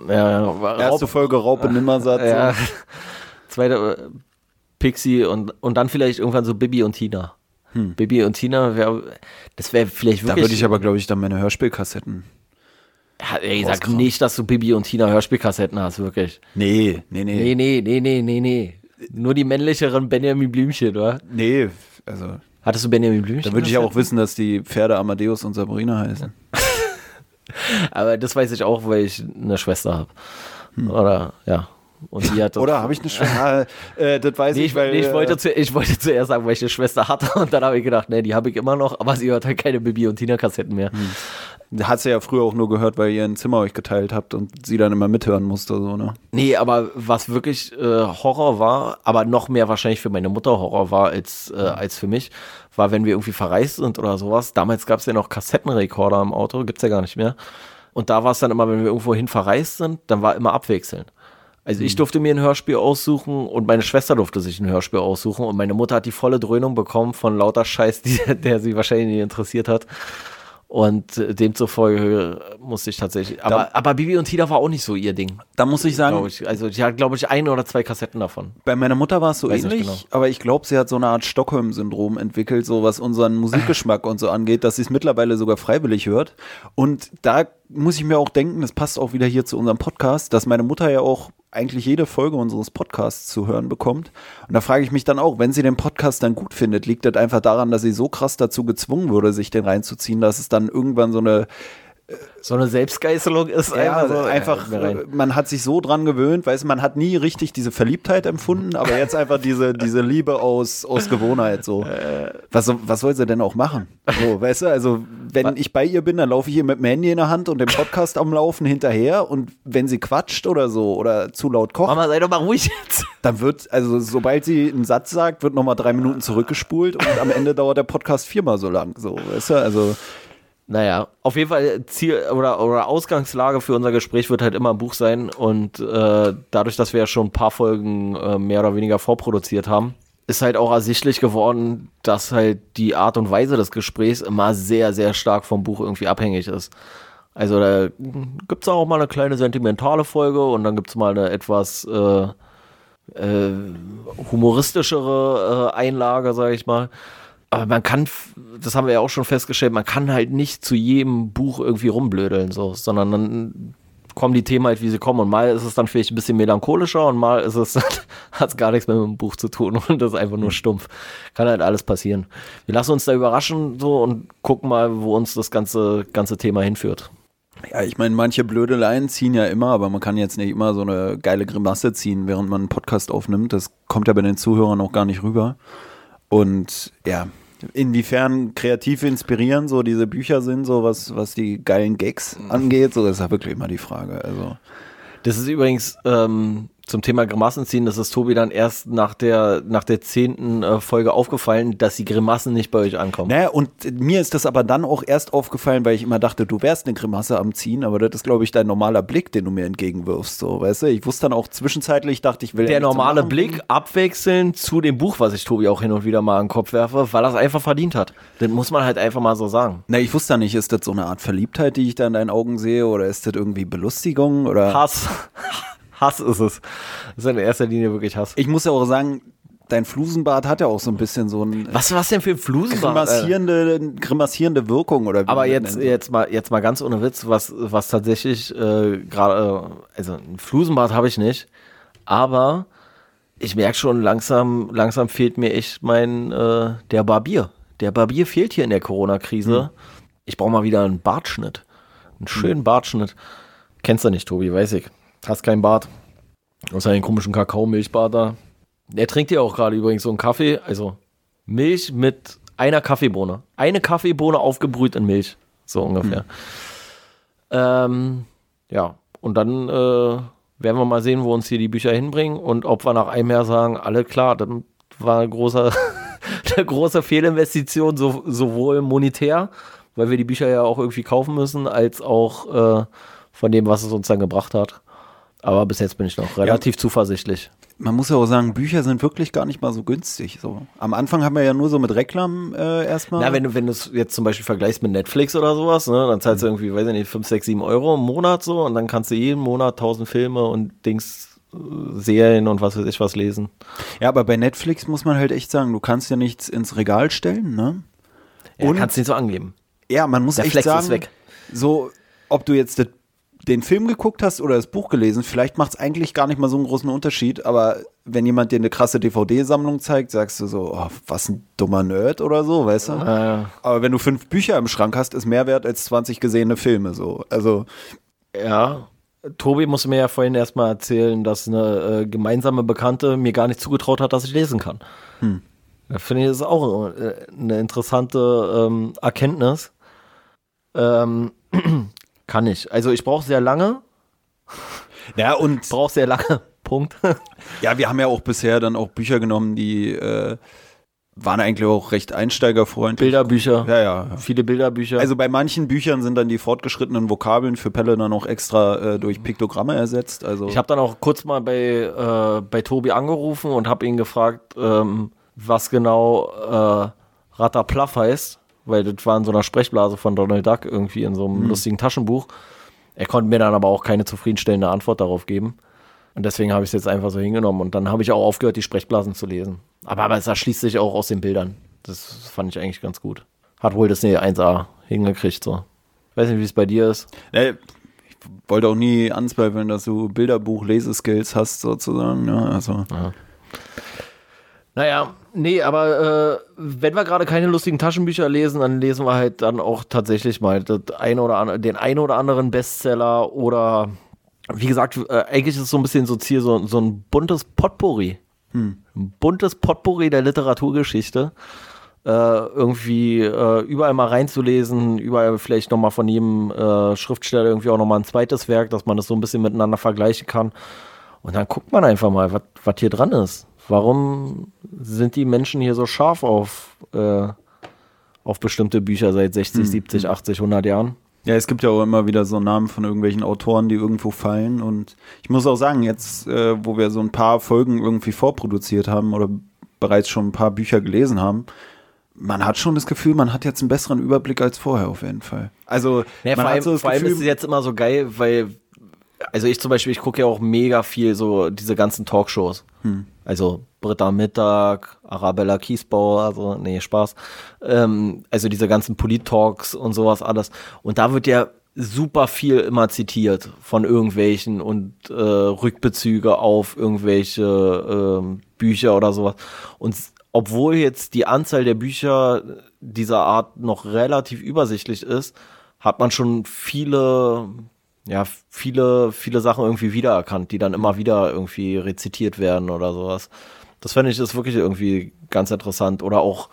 Ja, ja. Erste Folge Raupe Nimmersatz. Ja. Zweite äh, Pixie und, und dann vielleicht irgendwann so Bibi und Tina. Hm. Bibi und Tina wäre, das wäre vielleicht wirklich. Da würde ich aber, glaube ich, dann meine Hörspielkassetten. Ja, ey, sag nicht, dass du Bibi und Tina Hörspielkassetten hast, wirklich. Nee, nee, nee. Nee, nee, nee, nee, nee, nee. Nur die männlicheren Benjamin Blümchen, oder? Nee, also. Hattest du Benjamin Blümchen? Da würde ich ja auch wissen, dass die Pferde Amadeus und Sabrina heißen. Aber das weiß ich auch, weil ich eine Schwester habe. Hm. Oder, ja. Und die hat Oder habe ich eine Schwester? äh, das weiß nee, ich, weil. Nee, ich, wollte zu, ich wollte zuerst sagen, weil ich eine Schwester hatte. Und dann habe ich gedacht, nee, die habe ich immer noch, aber sie hört halt keine Bibi und Tina-Kassetten mehr. Hm. Hat sie ja früher auch nur gehört, weil ihr ein Zimmer euch geteilt habt und sie dann immer mithören musste, so, ne? Nee, aber was wirklich äh, Horror war, aber noch mehr wahrscheinlich für meine Mutter Horror war als, äh, als für mich, war, wenn wir irgendwie verreist sind oder sowas. Damals gab es ja noch Kassettenrekorder im Auto, gibt's ja gar nicht mehr. Und da war es dann immer, wenn wir irgendwo hin verreist sind, dann war immer abwechselnd. Also ich hm. durfte mir ein Hörspiel aussuchen und meine Schwester durfte sich ein Hörspiel aussuchen und meine Mutter hat die volle Dröhnung bekommen von lauter Scheiß, die, der sie wahrscheinlich nicht interessiert hat. Und äh, demzufolge musste ich tatsächlich. Aber, da, aber Bibi und Tina war auch nicht so ihr Ding. Da muss ich sagen. Ich. Also, die hat, glaube ich, ein oder zwei Kassetten davon. Bei meiner Mutter war es so Weiß ähnlich, genau. aber ich glaube, sie hat so eine Art Stockholm-Syndrom entwickelt, so was unseren Musikgeschmack und so angeht, dass sie es mittlerweile sogar freiwillig hört. Und da muss ich mir auch denken, das passt auch wieder hier zu unserem Podcast, dass meine Mutter ja auch eigentlich jede Folge unseres Podcasts zu hören bekommt. Und da frage ich mich dann auch, wenn sie den Podcast dann gut findet, liegt das einfach daran, dass sie so krass dazu gezwungen wurde, sich den reinzuziehen, dass es dann irgendwann so eine so eine Selbstgeißelung ist ja, einfach, so, einfach ja, man hat sich so dran gewöhnt, weißt man hat nie richtig diese Verliebtheit empfunden, aber jetzt einfach diese, diese Liebe aus, aus Gewohnheit so. Was, was soll sie denn auch machen? So, weißt du, also wenn ich bei ihr bin, dann laufe ich ihr mit dem Handy in der Hand und dem Podcast am Laufen hinterher und wenn sie quatscht oder so oder zu laut kocht. Mama, sei doch mal ruhig jetzt. Dann wird, also sobald sie einen Satz sagt, wird nochmal drei Minuten zurückgespult und am Ende dauert der Podcast viermal so lang. So, weißt du, also naja, auf jeden Fall Ziel oder, oder Ausgangslage für unser Gespräch wird halt immer ein Buch sein und äh, dadurch, dass wir ja schon ein paar Folgen äh, mehr oder weniger vorproduziert haben, ist halt auch ersichtlich geworden, dass halt die Art und Weise des Gesprächs immer sehr, sehr stark vom Buch irgendwie abhängig ist. Also da gibt es auch mal eine kleine sentimentale Folge und dann gibt es mal eine etwas äh, äh, humoristischere äh, Einlage, sage ich mal aber man kann, das haben wir ja auch schon festgestellt, man kann halt nicht zu jedem Buch irgendwie rumblödeln, so, sondern dann kommen die Themen halt, wie sie kommen. Und mal ist es dann vielleicht ein bisschen melancholischer und mal ist es, hat es gar nichts mehr mit dem Buch zu tun und das ist einfach nur stumpf. Kann halt alles passieren. Wir lassen uns da überraschen so und gucken mal, wo uns das ganze, ganze Thema hinführt. Ja, ich meine, manche Blödeleien ziehen ja immer, aber man kann jetzt nicht immer so eine geile Grimasse ziehen, während man einen Podcast aufnimmt. Das kommt ja bei den Zuhörern auch gar nicht rüber. Und ja, inwiefern kreativ inspirieren so diese Bücher sind, so was, was die geilen Gags angeht, so ist ja wirklich immer die Frage. Also. Das ist übrigens ähm, zum Thema Grimassen ziehen, das ist Tobi dann erst nach der, nach der zehnten äh, Folge aufgefallen, dass die Grimassen nicht bei euch ankommen. Naja, und mir ist das aber dann auch erst aufgefallen, weil ich immer dachte, du wärst eine Grimasse am Ziehen, aber das ist, glaube ich, dein normaler Blick, den du mir entgegenwirfst, so, weißt du? Ich wusste dann auch zwischenzeitlich, dachte ich will. Der normale Blick abwechseln zu dem Buch, was ich Tobi auch hin und wieder mal an den Kopf werfe, weil er es einfach verdient hat. Das muss man halt einfach mal so sagen. Na, ich wusste nicht, ist das so eine Art Verliebtheit, die ich da in deinen Augen sehe, oder ist das irgendwie Belustigung, oder? Hass. Hass ist es. Das ist in erster Linie wirklich Hass. Ich muss ja auch sagen, dein Flusenbart hat ja auch so ein bisschen so ein. Was, was denn für ein Flusenbart? Grimassierende, grimassierende Wirkung oder wie Aber jetzt, jetzt, mal, jetzt mal ganz ohne Witz, was, was tatsächlich äh, gerade, äh, also ein Flusenbart habe ich nicht, aber ich merke schon, langsam, langsam fehlt mir echt mein, äh, der Barbier. Der Barbier fehlt hier in der Corona-Krise. Hm. Ich brauche mal wieder einen Bartschnitt. Einen schönen Bartschnitt. Kennst du nicht, Tobi, weiß ich. Hast keinen Bart. Außer den komischen Kakao-Milchbart da. Er trinkt ja auch gerade übrigens so einen Kaffee. Also Milch mit einer Kaffeebohne. Eine Kaffeebohne aufgebrüht in Milch. So ungefähr. Ähm, ja, und dann äh, werden wir mal sehen, wo uns hier die Bücher hinbringen und ob wir nach einem Jahr sagen, alle klar, dann war ein großer, eine große Fehlinvestition, so, sowohl monetär, weil wir die Bücher ja auch irgendwie kaufen müssen, als auch äh, von dem, was es uns dann gebracht hat. Aber bis jetzt bin ich noch relativ zuversichtlich. Man muss ja auch sagen, Bücher sind wirklich gar nicht mal so günstig. So. Am Anfang haben wir ja nur so mit Reklam äh, erstmal. Na, wenn du, wenn du es jetzt zum Beispiel vergleichst mit Netflix oder sowas, ne, dann zahlst du irgendwie, weiß ich nicht, 5, 6, 7 Euro im Monat so und dann kannst du jeden Monat 1000 Filme und Dings, äh, Serien und was weiß ich was lesen. Ja, aber bei Netflix muss man halt echt sagen, du kannst ja nichts ins Regal stellen, ne? Ja, Und- kannst nicht so angeben. Ja, man muss Der echt Flex sagen, so, ob du jetzt das, den Film geguckt hast oder das Buch gelesen, vielleicht macht es eigentlich gar nicht mal so einen großen Unterschied, aber wenn jemand dir eine krasse DVD-Sammlung zeigt, sagst du so, oh, was ein dummer Nerd oder so, weißt du? Äh, Aber wenn du fünf Bücher im Schrank hast, ist mehr wert als 20 gesehene Filme, so. Also, ja. Tobi musste mir ja vorhin erstmal erzählen, dass eine äh, gemeinsame Bekannte mir gar nicht zugetraut hat, dass ich lesen kann. Da finde ich das auch äh, eine interessante ähm, Erkenntnis. Ähm, kann ich. Also ich brauche sehr lange. ja, und Brauche sehr lange. Punkt. ja, wir haben ja auch bisher dann auch Bücher genommen, die äh, waren eigentlich auch recht einsteigerfreundlich. Bilderbücher. Ja, ja. Viele Bilderbücher. Also bei manchen Büchern sind dann die fortgeschrittenen Vokabeln für Pelle dann auch extra äh, durch Piktogramme ersetzt. Also Ich habe dann auch kurz mal bei, äh, bei Tobi angerufen und habe ihn gefragt, ähm, was genau äh, Ratterplaff heißt, weil das war in so einer Sprechblase von Donald Duck irgendwie in so einem lustigen Taschenbuch. Er konnte mir dann aber auch keine zufriedenstellende Antwort darauf geben. Und deswegen habe ich es jetzt einfach so hingenommen und dann habe ich auch aufgehört, die Sprechblasen zu lesen. Aber, aber es erschließt sich auch aus den Bildern. Das fand ich eigentlich ganz gut. Hat wohl Disney 1A hingekriegt so. Weiß nicht, wie es bei dir ist. äh, ich wollte auch nie anzweifeln, dass du Bilderbuch-Leseskills hast, sozusagen. Ne? Also, Naja, nee, aber äh, wenn wir gerade keine lustigen Taschenbücher lesen, dann lesen wir halt dann auch tatsächlich mal oder andere, den einen oder anderen Bestseller oder wie gesagt, äh, eigentlich ist es so ein bisschen so Ziel, so, so ein buntes Potpourri. Ein buntes Potpourri der Literaturgeschichte. Äh, irgendwie äh, überall mal reinzulesen, überall vielleicht nochmal von jedem äh, Schriftsteller irgendwie auch nochmal ein zweites Werk, dass man das so ein bisschen miteinander vergleichen kann. Und dann guckt man einfach mal, was hier dran ist. Warum sind die Menschen hier so scharf auf, äh, auf bestimmte Bücher seit 60, 70, 80, 100 Jahren? Ja, es gibt ja auch immer wieder so Namen von irgendwelchen Autoren, die irgendwo fallen. Und ich muss auch sagen, jetzt, äh, wo wir so ein paar Folgen irgendwie vorproduziert haben oder bereits schon ein paar Bücher gelesen haben, man hat schon das Gefühl, man hat jetzt einen besseren Überblick als vorher auf jeden Fall. Also, man vor allem, so vor allem Gefühl, ist es jetzt immer so geil, weil, also ich zum Beispiel, ich gucke ja auch mega viel so diese ganzen Talkshows. Hm. Also Britta Mittag, Arabella Kiesbauer, also nee, Spaß. Ähm, also diese ganzen Polit-Talks und sowas alles. Und da wird ja super viel immer zitiert von irgendwelchen und äh, Rückbezüge auf irgendwelche ähm, Bücher oder sowas. Und obwohl jetzt die Anzahl der Bücher dieser Art noch relativ übersichtlich ist, hat man schon viele, ja, viele, viele Sachen irgendwie wiedererkannt, die dann immer wieder irgendwie rezitiert werden oder sowas. Das fände ich ist wirklich irgendwie ganz interessant. Oder auch,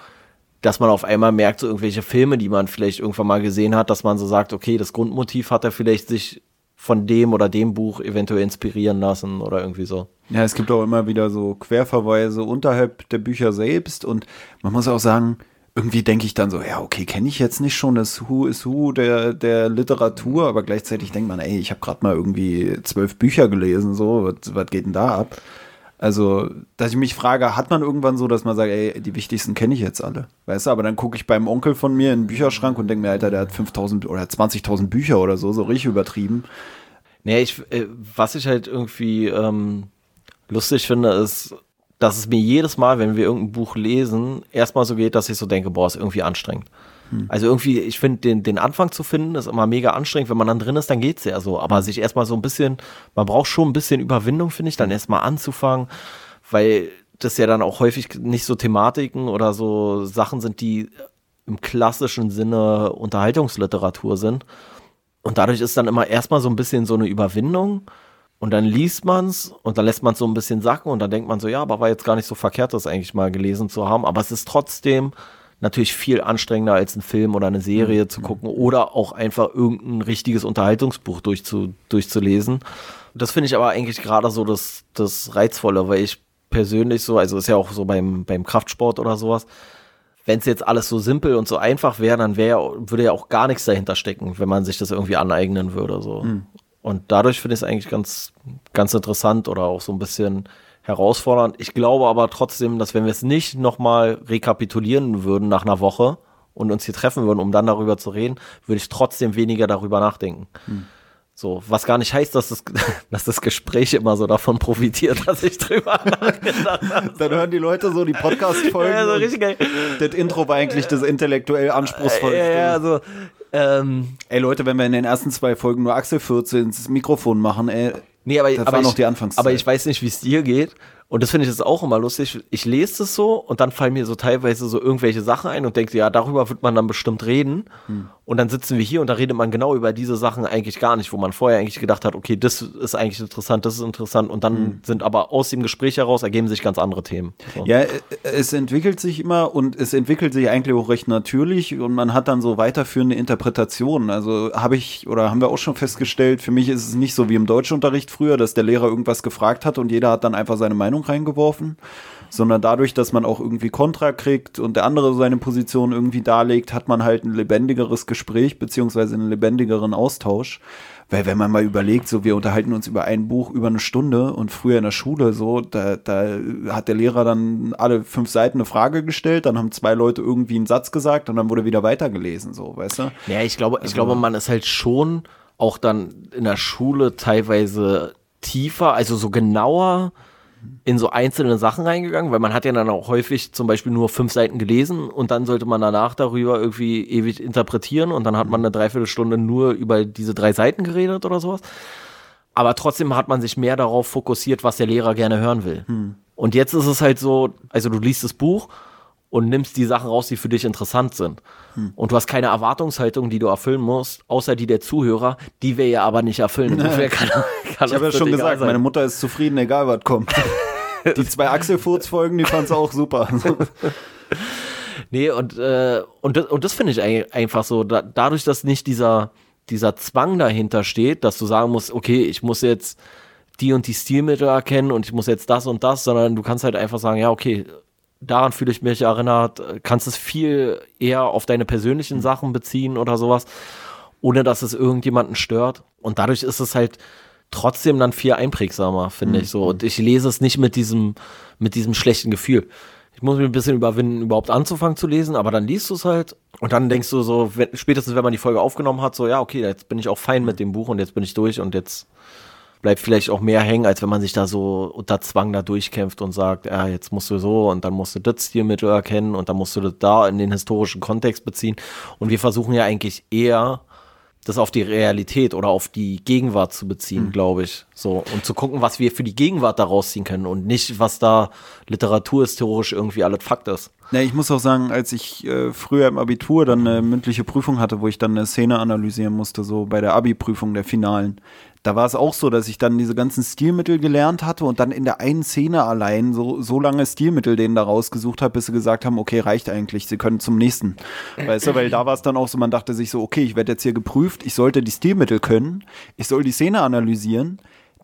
dass man auf einmal merkt, so irgendwelche Filme, die man vielleicht irgendwann mal gesehen hat, dass man so sagt, okay, das Grundmotiv hat er vielleicht sich von dem oder dem Buch eventuell inspirieren lassen oder irgendwie so. Ja, es gibt auch immer wieder so Querverweise unterhalb der Bücher selbst und man muss auch sagen, irgendwie denke ich dann so, ja, okay, kenne ich jetzt nicht schon das Who is Who der, der Literatur, aber gleichzeitig denkt man, ey, ich habe gerade mal irgendwie zwölf Bücher gelesen, so, was, was geht denn da ab? Also, dass ich mich frage, hat man irgendwann so, dass man sagt, ey, die wichtigsten kenne ich jetzt alle? Weißt du, aber dann gucke ich beim Onkel von mir in den Bücherschrank und denke mir, Alter, der hat 5000 oder 20.000 Bücher oder so, so richtig übertrieben. Nee, ich, äh, was ich halt irgendwie ähm, lustig finde, ist, dass es mir jedes Mal, wenn wir irgendein Buch lesen, erstmal so geht, dass ich so denke, boah, ist irgendwie anstrengend. Also irgendwie, ich finde, den, den Anfang zu finden, ist immer mega anstrengend. Wenn man dann drin ist, dann geht's ja so. Aber sich erstmal so ein bisschen, man braucht schon ein bisschen Überwindung, finde ich, dann erstmal anzufangen, weil das ja dann auch häufig nicht so Thematiken oder so Sachen sind, die im klassischen Sinne Unterhaltungsliteratur sind. Und dadurch ist dann immer erstmal so ein bisschen so eine Überwindung. Und dann liest man es und dann lässt man es so ein bisschen sacken und dann denkt man so, ja, aber war jetzt gar nicht so verkehrt, das eigentlich mal gelesen zu haben. Aber es ist trotzdem natürlich viel anstrengender als ein Film oder eine Serie mhm. zu gucken oder auch einfach irgendein richtiges Unterhaltungsbuch durchzu, durchzulesen. Das finde ich aber eigentlich gerade so das, das Reizvolle, weil ich persönlich so, also ist ja auch so beim, beim Kraftsport oder sowas, wenn es jetzt alles so simpel und so einfach wäre, dann wär, würde ja auch gar nichts dahinter stecken, wenn man sich das irgendwie aneignen würde. So. Mhm. Und dadurch finde ich es eigentlich ganz, ganz interessant oder auch so ein bisschen herausfordernd. Ich glaube aber trotzdem, dass wenn wir es nicht nochmal rekapitulieren würden nach einer Woche und uns hier treffen würden, um dann darüber zu reden, würde ich trotzdem weniger darüber nachdenken. Hm. So, was gar nicht heißt, dass das, dass das Gespräch immer so davon profitiert, dass ich drüber nachgedacht habe. Dann hören die Leute so die Podcast-Folgen. Ja, so richtig geil. Das Intro war eigentlich das intellektuell anspruchsvollste. Ja, ja, also, ähm, ey Leute, wenn wir in den ersten zwei Folgen nur Axel 14 ins Mikrofon machen, ey, Nee, aber, das aber, war noch die Anfangszeit. aber ich weiß nicht, wie es dir geht. Und das finde ich jetzt auch immer lustig. Ich lese es so und dann fallen mir so teilweise so irgendwelche Sachen ein und denke, ja, darüber wird man dann bestimmt reden. Hm. Und dann sitzen wir hier und da redet man genau über diese Sachen eigentlich gar nicht, wo man vorher eigentlich gedacht hat, okay, das ist eigentlich interessant, das ist interessant. Und dann hm. sind aber aus dem Gespräch heraus ergeben sich ganz andere Themen. So. Ja, es entwickelt sich immer und es entwickelt sich eigentlich auch recht natürlich und man hat dann so weiterführende Interpretationen. Also habe ich oder haben wir auch schon festgestellt, für mich ist es nicht so wie im Deutschunterricht früher, dass der Lehrer irgendwas gefragt hat und jeder hat dann einfach seine Meinung reingeworfen sondern dadurch, dass man auch irgendwie Kontra kriegt und der andere seine Position irgendwie darlegt, hat man halt ein lebendigeres Gespräch beziehungsweise einen lebendigeren Austausch. Weil wenn man mal überlegt, so wir unterhalten uns über ein Buch über eine Stunde und früher in der Schule so, da, da hat der Lehrer dann alle fünf Seiten eine Frage gestellt, dann haben zwei Leute irgendwie einen Satz gesagt und dann wurde wieder weitergelesen, so, weißt du? Ja, ich glaube, ich also, glaube, man ist halt schon auch dann in der Schule teilweise tiefer, also so genauer in so einzelne Sachen reingegangen, weil man hat ja dann auch häufig zum Beispiel nur fünf Seiten gelesen und dann sollte man danach darüber irgendwie ewig interpretieren und dann hat man eine Dreiviertelstunde nur über diese drei Seiten geredet oder sowas. Aber trotzdem hat man sich mehr darauf fokussiert, was der Lehrer gerne hören will. Hm. Und jetzt ist es halt so, also du liest das Buch und nimmst die Sachen raus, die für dich interessant sind. Hm. Und du hast keine Erwartungshaltung, die du erfüllen musst, außer die der Zuhörer, die wir ja aber nicht erfüllen. kann, kann ich habe ja schon gesagt, sein. meine Mutter ist zufrieden, egal was kommt. die zwei Achselfurz-Folgen, die fand sie auch super. nee, und, äh, und das, und das finde ich einfach so, da, dadurch, dass nicht dieser, dieser Zwang dahinter steht, dass du sagen musst, okay, ich muss jetzt die und die Stilmittel erkennen und ich muss jetzt das und das, sondern du kannst halt einfach sagen, ja, okay, daran fühle ich mich erinnert, kannst es viel eher auf deine persönlichen mhm. Sachen beziehen oder sowas, ohne dass es irgendjemanden stört. Und dadurch ist es halt trotzdem dann viel einprägsamer, finde mhm. ich so. Und ich lese es nicht mit diesem, mit diesem schlechten Gefühl. Ich muss mich ein bisschen überwinden, überhaupt anzufangen zu lesen, aber dann liest du es halt und dann denkst du so, spätestens wenn man die Folge aufgenommen hat, so, ja, okay, jetzt bin ich auch fein mit dem Buch und jetzt bin ich durch und jetzt bleibt vielleicht auch mehr hängen, als wenn man sich da so unter Zwang da durchkämpft und sagt, ja, jetzt musst du so und dann musst du das Stilmittel erkennen und dann musst du das da in den historischen Kontext beziehen. Und wir versuchen ja eigentlich eher, das auf die Realität oder auf die Gegenwart zu beziehen, mhm. glaube ich. So, und zu gucken, was wir für die Gegenwart daraus ziehen können und nicht, was da literaturhistorisch irgendwie alles Fakt ist. Ja, ich muss auch sagen, als ich äh, früher im Abitur dann eine mündliche Prüfung hatte, wo ich dann eine Szene analysieren musste, so bei der Abi-Prüfung der Finalen, da war es auch so, dass ich dann diese ganzen Stilmittel gelernt hatte und dann in der einen Szene allein so, so lange Stilmittel denen da rausgesucht habe, bis sie gesagt haben, okay, reicht eigentlich, sie können zum nächsten. Weißt du, weil da war es dann auch so, man dachte sich so, okay, ich werde jetzt hier geprüft, ich sollte die Stilmittel können, ich soll die Szene analysieren,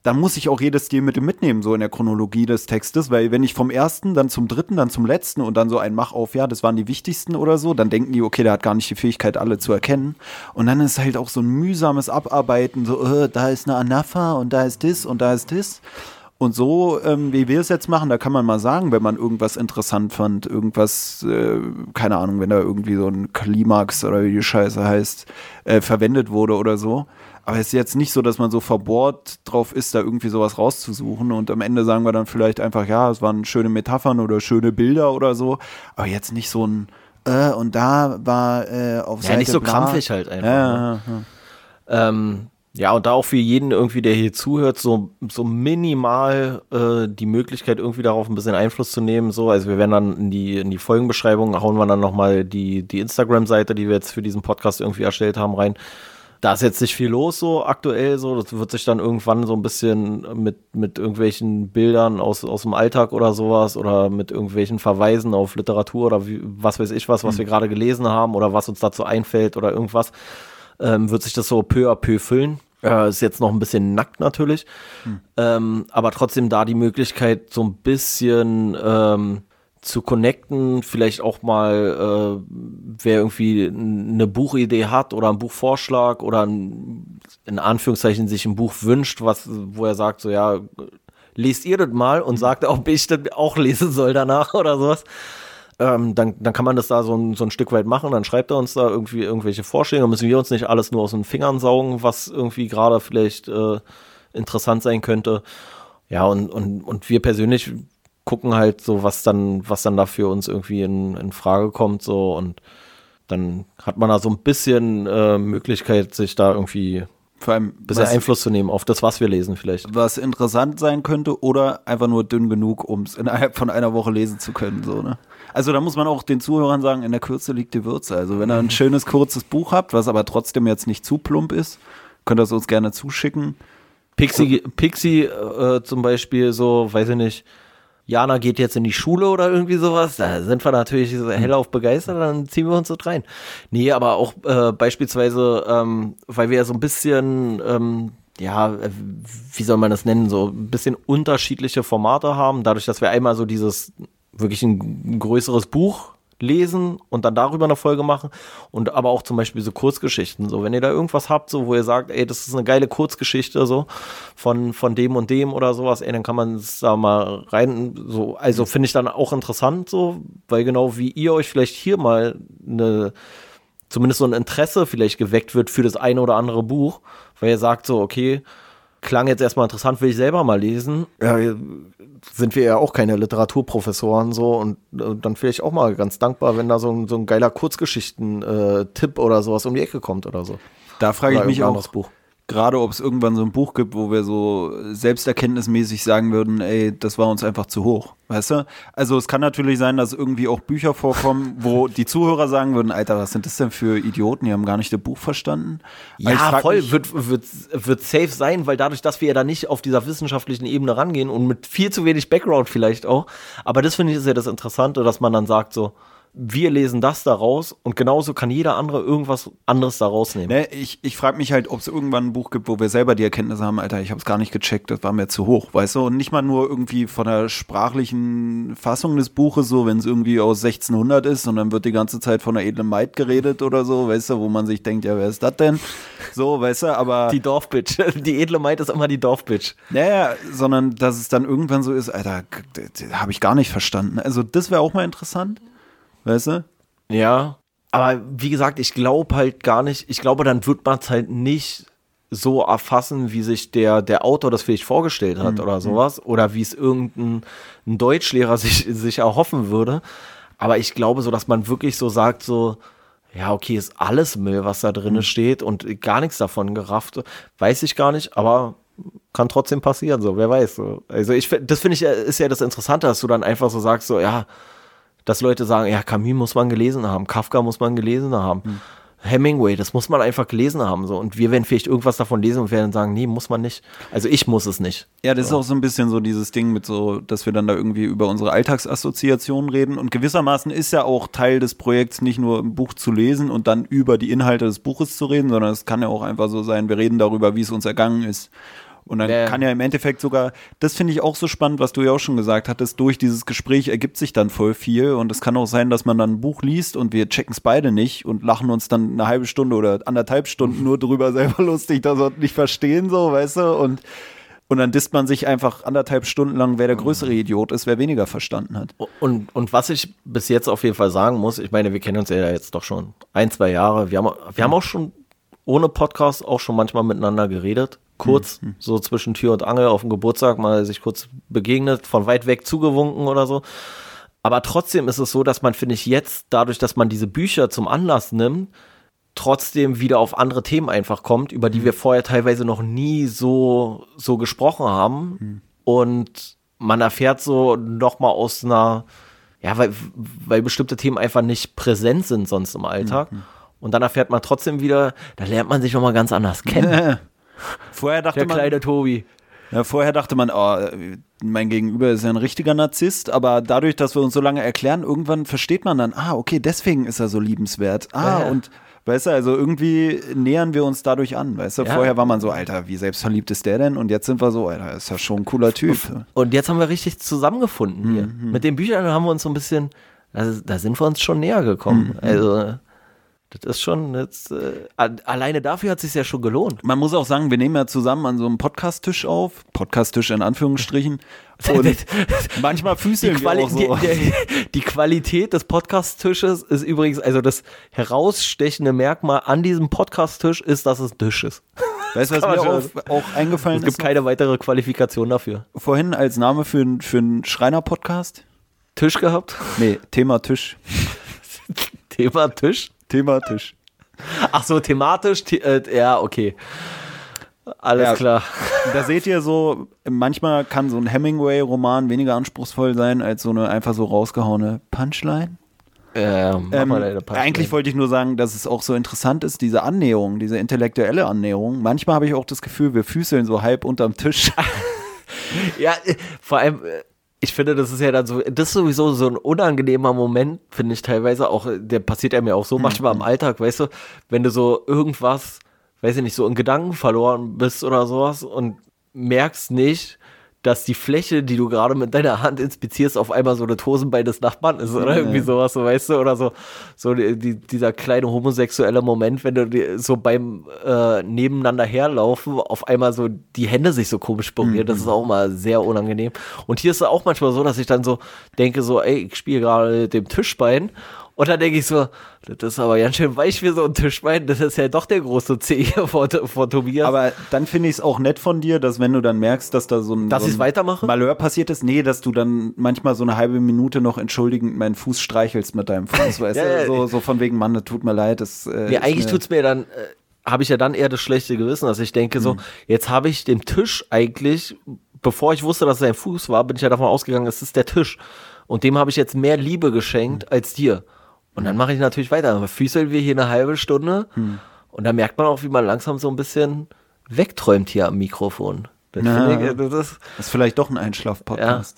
dann muss ich auch jedes Stilmittel mitnehmen, so in der Chronologie des Textes, weil wenn ich vom ersten, dann zum dritten, dann zum letzten und dann so ein Mach auf, ja, das waren die wichtigsten oder so, dann denken die, okay, der hat gar nicht die Fähigkeit, alle zu erkennen. Und dann ist halt auch so ein mühsames Abarbeiten, so, äh, da ist eine Anapha und da ist das und da ist das. Und so, ähm, wie wir es jetzt machen, da kann man mal sagen, wenn man irgendwas interessant fand, irgendwas, äh, keine Ahnung, wenn da irgendwie so ein Klimax oder wie die Scheiße heißt, äh, verwendet wurde oder so aber es ist jetzt nicht so, dass man so verbohrt drauf ist, da irgendwie sowas rauszusuchen. Und am Ende sagen wir dann vielleicht einfach, ja, es waren schöne Metaphern oder schöne Bilder oder so. Aber jetzt nicht so ein, äh, und da war äh, auf ja, Seite nicht so bla. krampfig halt einfach. Ja, ne? ja, ja. Ähm, Ja, und da auch für jeden irgendwie, der hier zuhört, so, so minimal äh, die Möglichkeit, irgendwie darauf ein bisschen Einfluss zu nehmen. So, also wir werden dann in die, in die Folgenbeschreibung, hauen wir dann nochmal die, die Instagram-Seite, die wir jetzt für diesen Podcast irgendwie erstellt haben, rein. Da ist jetzt nicht viel los, so aktuell so. Das wird sich dann irgendwann so ein bisschen mit, mit irgendwelchen Bildern aus, aus dem Alltag oder sowas oder mit irgendwelchen Verweisen auf Literatur oder wie, was weiß ich was, was mhm. wir gerade gelesen haben oder was uns dazu einfällt oder irgendwas, ähm, wird sich das so peu à peu füllen. Äh, ist jetzt noch ein bisschen nackt natürlich, hm. ähm, aber trotzdem da die Möglichkeit, so ein bisschen ähm, zu connecten, vielleicht auch mal, äh, wer irgendwie eine Buchidee hat oder einen Buchvorschlag oder ein, in Anführungszeichen sich ein Buch wünscht, was, wo er sagt, so ja, lest ihr das mal und sagt, ob ich das auch lesen soll danach oder sowas. Ähm, dann, dann kann man das da so ein, so ein Stück weit machen. Dann schreibt er uns da irgendwie irgendwelche Vorschläge. Dann müssen wir uns nicht alles nur aus den Fingern saugen, was irgendwie gerade vielleicht äh, interessant sein könnte. Ja, und, und, und wir persönlich gucken halt so, was dann, was dann da für uns irgendwie in, in Frage kommt, so und dann hat man da so ein bisschen äh, Möglichkeit, sich da irgendwie vor allem ein bisschen Einfluss zu nehmen auf das, was wir lesen, vielleicht. Was interessant sein könnte oder einfach nur dünn genug, um es innerhalb von einer Woche lesen zu können, so, ne? Also da muss man auch den Zuhörern sagen, in der Kürze liegt die Würze. Also wenn ihr ein schönes, kurzes Buch habt, was aber trotzdem jetzt nicht zu plump ist, könnt ihr es uns gerne zuschicken. Pixie, Pixie äh, zum Beispiel, so, weiß ich nicht, Jana geht jetzt in die Schule oder irgendwie sowas, da sind wir natürlich hellauf begeistert, dann ziehen wir uns so rein. Nee, aber auch äh, beispielsweise, ähm, weil wir ja so ein bisschen, ähm, ja, wie soll man das nennen, so ein bisschen unterschiedliche Formate haben, dadurch, dass wir einmal so dieses wirklich ein größeres Buch lesen und dann darüber eine Folge machen und aber auch zum Beispiel so Kurzgeschichten. So, wenn ihr da irgendwas habt, so wo ihr sagt, ey, das ist eine geile Kurzgeschichte, so von, von dem und dem oder sowas, ey, dann kann man es da mal rein. So, also finde ich dann auch interessant, so, weil genau wie ihr euch vielleicht hier mal eine zumindest so ein Interesse vielleicht geweckt wird für das eine oder andere Buch, weil ihr sagt so, okay, klang jetzt erstmal interessant, will ich selber mal lesen. Ja, sind wir ja auch keine Literaturprofessoren so und, und dann vielleicht auch mal ganz dankbar, wenn da so ein, so ein geiler Kurzgeschichten-Tipp äh, oder sowas um die Ecke kommt oder so. Da frage ich mich auch, Buch gerade ob es irgendwann so ein Buch gibt, wo wir so selbsterkenntnismäßig sagen würden, ey, das war uns einfach zu hoch, weißt du? Also es kann natürlich sein, dass irgendwie auch Bücher vorkommen, wo die Zuhörer sagen würden, Alter, was sind das denn für Idioten, die haben gar nicht das Buch verstanden. Ja, voll, mich, wird, wird, wird safe sein, weil dadurch, dass wir ja da nicht auf dieser wissenschaftlichen Ebene rangehen und mit viel zu wenig Background vielleicht auch, aber das finde ich ist ja das Interessante, dass man dann sagt so, wir lesen das daraus und genauso kann jeder andere irgendwas anderes daraus nehmen. Ne, ich ich frage mich halt, ob es irgendwann ein Buch gibt, wo wir selber die Erkenntnis haben, Alter, ich habe es gar nicht gecheckt, das war mir zu hoch, weißt du? Und nicht mal nur irgendwie von der sprachlichen Fassung des Buches, so wenn es irgendwie aus 1600 ist sondern wird die ganze Zeit von einer edlen Maid geredet oder so, weißt du, wo man sich denkt, ja, wer ist das denn? So, weißt du, aber... Die Dorfbitch, die edle Maid ist immer die Dorfbitch. Naja, sondern dass es dann irgendwann so ist, Alter, habe ich gar nicht verstanden. Also das wäre auch mal interessant weißt du? Ja, aber wie gesagt, ich glaube halt gar nicht, ich glaube, dann wird man es halt nicht so erfassen, wie sich der, der Autor das vielleicht vorgestellt hat mhm. oder sowas. Oder wie es irgendein Deutschlehrer sich, sich erhoffen würde. Aber ich glaube so, dass man wirklich so sagt, so, ja, okay, ist alles Müll, was da drin mhm. steht und gar nichts davon gerafft. Weiß ich gar nicht, aber kann trotzdem passieren, so, wer weiß. So. Also ich, das finde ich, ist ja das Interessante, dass du dann einfach so sagst, so, ja, dass Leute sagen, ja, Camus muss man gelesen haben, Kafka muss man gelesen haben. Hm. Hemingway, das muss man einfach gelesen haben. So. Und wir werden vielleicht irgendwas davon lesen und werden sagen, nee, muss man nicht. Also ich muss es nicht. Ja, das so. ist auch so ein bisschen so dieses Ding mit so, dass wir dann da irgendwie über unsere Alltagsassoziationen reden. Und gewissermaßen ist ja auch Teil des Projekts, nicht nur ein Buch zu lesen und dann über die Inhalte des Buches zu reden, sondern es kann ja auch einfach so sein, wir reden darüber, wie es uns ergangen ist. Und dann ja. kann ja im Endeffekt sogar, das finde ich auch so spannend, was du ja auch schon gesagt hattest, durch dieses Gespräch ergibt sich dann voll viel. Und es kann auch sein, dass man dann ein Buch liest und wir checken es beide nicht und lachen uns dann eine halbe Stunde oder anderthalb Stunden nur drüber selber lustig, dass wir nicht verstehen, so, weißt du? Und und dann disst man sich einfach anderthalb Stunden lang, wer der größere Idiot ist, wer weniger verstanden hat. Und, und was ich bis jetzt auf jeden Fall sagen muss, ich meine, wir kennen uns ja jetzt doch schon ein, zwei Jahre. Wir haben, wir haben auch schon ohne Podcast auch schon manchmal miteinander geredet kurz, mhm. so zwischen Tür und Angel auf dem Geburtstag mal sich kurz begegnet, von weit weg zugewunken oder so. Aber trotzdem ist es so, dass man, finde ich, jetzt, dadurch, dass man diese Bücher zum Anlass nimmt, trotzdem wieder auf andere Themen einfach kommt, über die wir vorher teilweise noch nie so, so gesprochen haben. Und man erfährt so nochmal aus einer, ja, weil, weil bestimmte Themen einfach nicht präsent sind sonst im Alltag. Und dann erfährt man trotzdem wieder, da lernt man sich nochmal ganz anders kennen. Vorher dachte Der man, kleine Tobi. Ja, vorher dachte man, oh, mein Gegenüber ist ja ein richtiger Narzisst, aber dadurch, dass wir uns so lange erklären, irgendwann versteht man dann, ah, okay, deswegen ist er so liebenswert. Ah, Ja, und weißt du, also irgendwie nähern wir uns dadurch an, weißt du? Ja. Vorher war man so, Alter, wie selbstverliebt ist der denn? Und jetzt sind wir so, Alter, ist ja schon ein cooler Typ. Und jetzt haben wir richtig zusammengefunden hier. Mhm. Mit den Büchern haben wir uns so ein bisschen, da, da sind wir uns schon näher gekommen. Mhm. Also, das ist schon, das, äh, alleine dafür hat es sich ja schon gelohnt. Man muss auch sagen, wir nehmen ja zusammen an so einem Podcast-Tisch auf, Podcast-Tisch in Anführungsstrichen. Und manchmal Die, füßeln wir Quali auch so. die, die, die Qualität des Podcast-Tisches ist übrigens, also das herausstechende Merkmal an diesem Podcast-Tisch ist, dass es Tisch ist. Weißt du, was mir man auch, eingefallen Es gibt ist? keine weitere Qualifikation dafür. Vorhin als Name für, für einen Schreiner-Podcast? Tisch gehabt? Nee, Thema Tisch. Thema Tisch? Thema Tisch. Ach so, thematisch, the äh, ja, okay. Alles Ja. klar. Da seht ihr so, manchmal kann so ein Hemingway-Roman weniger anspruchsvoll sein als so eine einfach so rausgehauene Punchline. Ähm, mach Ähm, Punchline. eigentlich wollte ich nur sagen, dass es auch so interessant ist, diese Annäherung, diese intellektuelle Annäherung. Manchmal habe ich auch das Gefühl, wir füßeln so halb unterm Tisch. Ja, äh, vor allem, äh, ich finde, das ist ja dann so, das ist sowieso so ein unangenehmer Moment, finde ich teilweise auch, der passiert ja mir auch so manchmal im Alltag, weißt du, wenn du so irgendwas, weiß ich nicht, so in Gedanken verloren bist oder sowas und merkst nicht, dass die Fläche, die du gerade mit deiner Hand inspizierst, auf einmal so das Hosenbein des Nachbarn ist oder Ja, irgendwie ja. sowas, so weißt du, oder so, so die, die, dieser kleine homosexuelle Moment, wenn du so beim äh, nebeneinander herlaufen, auf einmal so die Hände sich so komisch berühren, das ist auch mal sehr unangenehm. Und hier ist es auch manchmal so, dass ich dann so denke, so, ey, ich spiele gerade dem Tischbein und dann denke ich so, das ist aber ganz schön weich wie so ein Tischbein, das ist ja doch der große C hier vor, vor Tobias. Aber dann finde ich es auch nett von dir, dass wenn du dann merkst, dass da so ein, Dass so ein weitermache? Malheur passiert ist, nee, dass du dann manchmal so eine halbe Minute noch entschuldigend meinen Fuß streichelst mit deinem Fuß, weißt Ja, du? ja, So, so von wegen, Mann, das tut mir leid. Das, äh, Nee, eigentlich mir- tut's mir dann, äh, habe ich ja dann eher das schlechte Gewissen, dass ich denke so, jetzt habe ich dem Tisch eigentlich, bevor ich wusste, dass es sein Fuß war, bin ich ja davon ausgegangen, es ist der Tisch. Und dem habe ich jetzt mehr Liebe geschenkt als dir. Und dann mache ich natürlich weiter. Dann füßeln wir hier eine halbe Stunde. Und dann merkt man auch, wie man langsam so ein bisschen wegträumt hier am Mikrofon. Das Ja. finde ich, das ist, Das ist vielleicht doch ein Einschlaf-Podcast.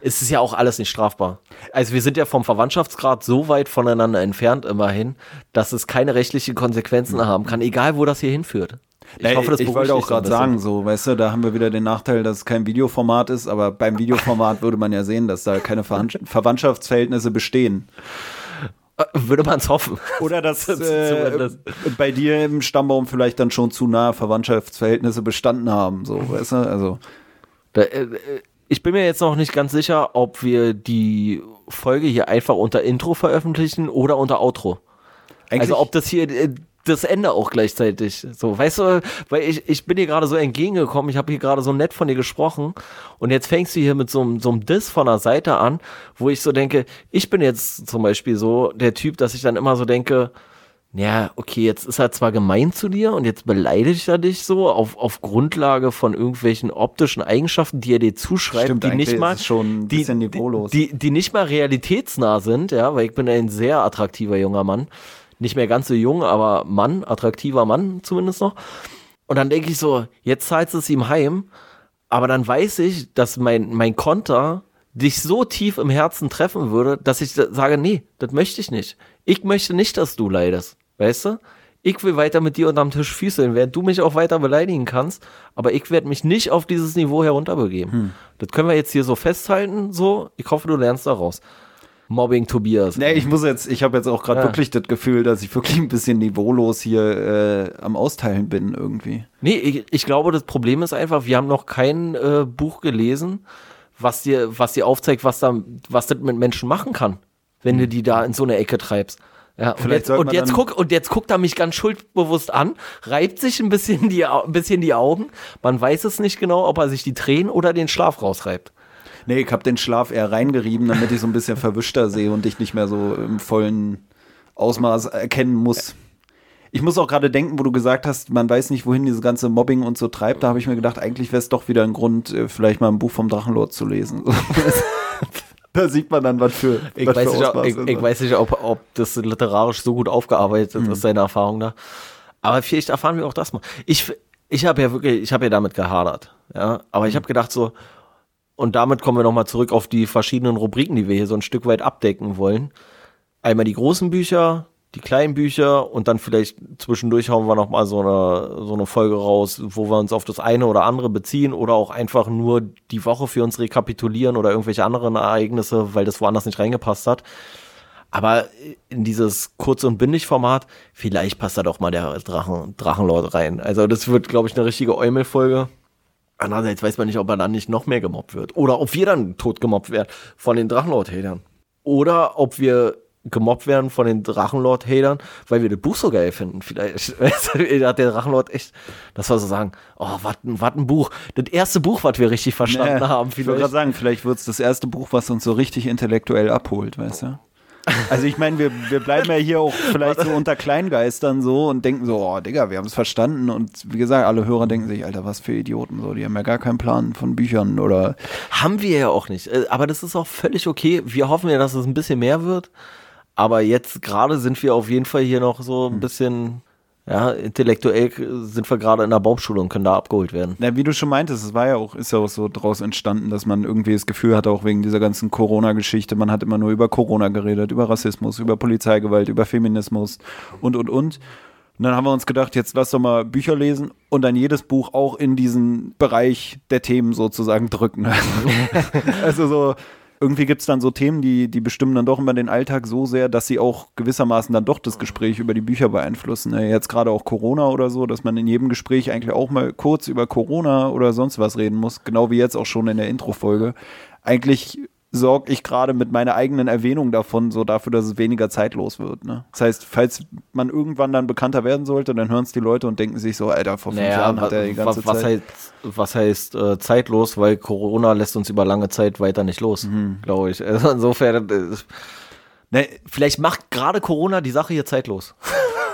es ist ja auch alles nicht strafbar. Also wir sind ja vom Verwandtschaftsgrad so weit voneinander entfernt immerhin, dass es keine rechtlichen Konsequenzen haben kann, egal wo das hier hinführt. Ich Ich, hoffe, das ich wollte auch gerade sagen, so, weißt du, da haben wir wieder den Nachteil, dass es kein Videoformat ist, aber beim Videoformat würde man ja sehen, dass da keine Verwandts- Verwandtschaftsverhältnisse bestehen. Äh, Würde man es hoffen. Oder dass äh, bei dir im Stammbaum vielleicht dann schon zu nahe Verwandtschaftsverhältnisse bestanden haben, so, weißt du, also. Da, äh, äh, ich bin mir jetzt noch nicht ganz sicher, ob wir die Folge hier einfach unter Intro veröffentlichen oder unter Outro. Eigentlich, Also ob das hier äh, das Ende auch gleichzeitig. So, weißt du, weil ich, ich bin dir gerade so entgegengekommen, ich habe hier gerade so nett von dir gesprochen und jetzt fängst du hier mit so, einem- so einem Diss von der Seite an, wo ich so denke, ich bin jetzt zum Beispiel so der Typ, dass ich dann immer so denke, ja, okay, jetzt ist er zwar gemein zu dir und jetzt beleidigt er dich so auf, auf Grundlage von irgendwelchen optischen Eigenschaften, die er dir zuschreibt, Stimmt, die nicht mal, schon die, niveaulos. Die, die nicht mal realitätsnah sind, ja, weil ich bin ein sehr attraktiver junger Mann. Nicht mehr ganz so jung, aber Mann, attraktiver Mann zumindest noch. Und dann denke ich so, jetzt zahlst du es ihm heim, aber dann weiß ich, dass mein, mein Konter dich so tief im Herzen treffen würde, dass ich sage, nee, das möchte ich nicht. Ich möchte nicht, dass du leidest, weißt du? Ich will weiter mit dir unterm Tisch füßeln, während du mich auch weiter beleidigen kannst, aber ich werde mich nicht auf dieses Niveau herunterbegeben. Das können wir jetzt hier so festhalten, so. Ich hoffe, du lernst daraus. Mobbing Tobias. Nee, ich muss jetzt, ich habe jetzt auch gerade Ja. wirklich das Gefühl, dass ich wirklich ein bisschen niveaulos hier äh, am Austeilen bin irgendwie. Nee, ich, ich glaube, das Problem ist einfach, wir haben noch kein äh, Buch gelesen, was dir, was dir aufzeigt, was da, was das mit Menschen machen kann, wenn du die da in so eine Ecke treibst. Ja, und Vielleicht jetzt, und jetzt guck, und jetzt guckt er mich ganz schuldbewusst an, reibt sich ein bisschen die, ein bisschen die Augen. Man weiß es nicht genau, ob er sich die Tränen oder den Schlaf rausreibt. Nee, ich habe den Schlaf eher reingerieben, damit ich so ein bisschen verwischter sehe und dich nicht mehr so im vollen Ausmaß erkennen muss. Ich muss auch gerade denken, wo du gesagt hast, man weiß nicht, wohin dieses ganze Mobbing und so treibt. Da habe ich mir gedacht, eigentlich wäre es doch wieder ein Grund, äh, vielleicht mal ein Buch vom Drachenlord zu lesen. da sieht man dann, was für. Ich, was weiß, für nicht, ob, ich, ich weiß nicht, ob, ob das literarisch so gut aufgearbeitet ist, seine Erfahrung da. Aber vielleicht erfahren wir auch das mal. Ich, ich habe ja wirklich, ich habe ja damit gehadert. Ja, aber ich habe gedacht so, und damit kommen wir nochmal zurück auf die verschiedenen Rubriken, die wir hier so ein Stück weit abdecken wollen. Einmal die großen Bücher, die kleinen Bücher und dann vielleicht zwischendurch hauen wir nochmal so eine, so eine Folge raus, wo wir uns auf das eine oder andere beziehen oder auch einfach nur die Woche für uns rekapitulieren oder irgendwelche anderen Ereignisse, weil das woanders nicht reingepasst hat. Aber in dieses Kurz- und Bündig-Format, vielleicht passt da doch mal der Drachen, Drachenlord rein. Also das wird, glaube ich, eine richtige Eumel-Folge. Andererseits weiß man nicht, ob er dann nicht noch mehr gemobbt wird. Oder ob wir dann tot gemobbt werden von den Drachenlord-Hatern. Oder ob wir gemobbt werden von den Drachenlord-Hatern, weil wir das Buch so geil finden. Vielleicht hat der Drachenlord echt, das war so sagen, oh, was ein, Buch. Das erste Buch, was wir richtig verstanden Nee, haben. ich wollte Vielleicht. gerade sagen, vielleicht wird es das erste Buch, was uns so richtig intellektuell abholt, weißt du? Also ich meine, wir, wir bleiben ja hier auch vielleicht so unter Kleingeistern so und denken so, oh Digga, wir haben es verstanden. Und wie gesagt, alle Hörer denken sich, Alter, was für Idioten so, die haben ja gar keinen Plan von Büchern oder Haben wir ja auch nicht. Äh, Aber das ist auch völlig okay. Wir hoffen ja, dass es ein bisschen mehr wird. Aber jetzt gerade sind wir auf jeden Fall hier noch so Hm. ein bisschen, ja, intellektuell sind wir gerade in der Baumschule und können da abgeholt werden. Na, wie du schon meintest, es war ja auch, ist ja auch so draus entstanden, dass man irgendwie das Gefühl hatte, auch wegen dieser ganzen Corona-Geschichte, man hat immer nur über Corona geredet, über Rassismus, über Polizeigewalt, über Feminismus und, und, und. Und dann haben wir uns gedacht, jetzt lass doch mal Bücher lesen und dann jedes Buch auch in diesen Bereich der Themen sozusagen drücken. also so, irgendwie gibt es dann so Themen, die, die bestimmen dann doch immer den Alltag so sehr, dass sie auch gewissermaßen dann doch das Gespräch über die Bücher beeinflussen. Ne, Jetzt gerade auch Corona oder so, dass man in jedem Gespräch eigentlich auch mal kurz über Corona oder sonst was reden muss, genau wie jetzt auch schon in der Intro-Folge. Eigentlich sorge ich gerade mit meiner eigenen Erwähnung davon so dafür, dass es weniger zeitlos wird. Ne? Das heißt, falls man irgendwann dann bekannter werden sollte, dann hören es die Leute und denken sich so, Alter, vor fünf Jahren hat er die ganze was, was Zeit. heißt, was heißt äh, zeitlos, weil Corona lässt uns über lange Zeit weiter nicht los, Mhm. glaube ich. Also insofern, äh, Ne, vielleicht macht gerade Corona die Sache hier zeitlos.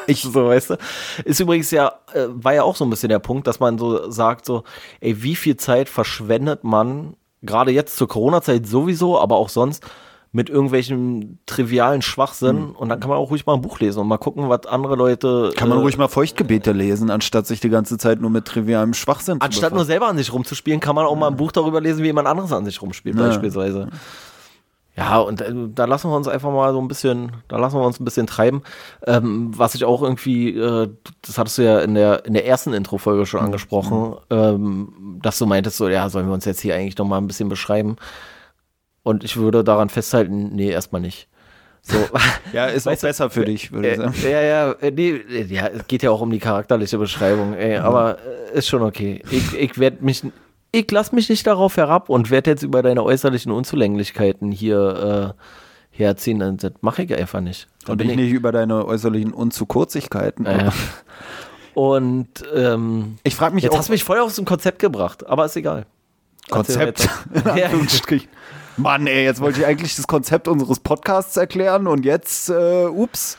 Ich so, weißt du? Ist übrigens ja, äh, war ja auch so ein bisschen der Punkt, dass man so sagt, so, ey, wie viel Zeit verschwendet man, gerade jetzt zur Corona-Zeit sowieso, aber auch sonst, mit irgendwelchen trivialen Schwachsinn Hm. und dann kann man auch ruhig mal ein Buch lesen und mal gucken, was andere Leute. Kann man äh, ruhig mal Feuchtgebete lesen, anstatt sich die ganze Zeit nur mit trivialem Schwachsinn Anstatt zu nur befassen. selber an sich rumzuspielen, kann man auch mal ein Buch darüber lesen, wie jemand anderes an sich rumspielt, Ja. beispielsweise. Ja, und äh, da lassen wir uns einfach mal so ein bisschen, da lassen wir uns ein bisschen treiben. Ähm, was ich auch irgendwie, äh, das hattest du ja in der, in der ersten Intro-Folge Mhm. schon angesprochen, ähm, dass du meintest, so, ja, sollen wir uns jetzt hier eigentlich noch mal ein bisschen beschreiben? Und ich würde daran festhalten, nee, erstmal nicht. So. Ja, ist auch Weißt du, besser für dich, würde ich Äh, sagen. ja, ja, äh, nee, äh, ja, es geht ja auch um die charakterliche Beschreibung, ey, aber äh, ist schon okay. Ich, ich werde mich, ich lass mich nicht darauf herab und werde jetzt über deine äußerlichen Unzulänglichkeiten hier äh, herziehen. Das mache ich einfach nicht. Da Und ich nicht über deine äußerlichen Unzukurzigkeiten. Ja, ja. Und ähm, Ich frage mich jetzt auch, hast du mich voll aus dem Konzept gebracht, aber ist egal. Konzept. Mann, ey, jetzt wollte ich eigentlich das Konzept unseres Podcasts erklären und jetzt, äh, ups,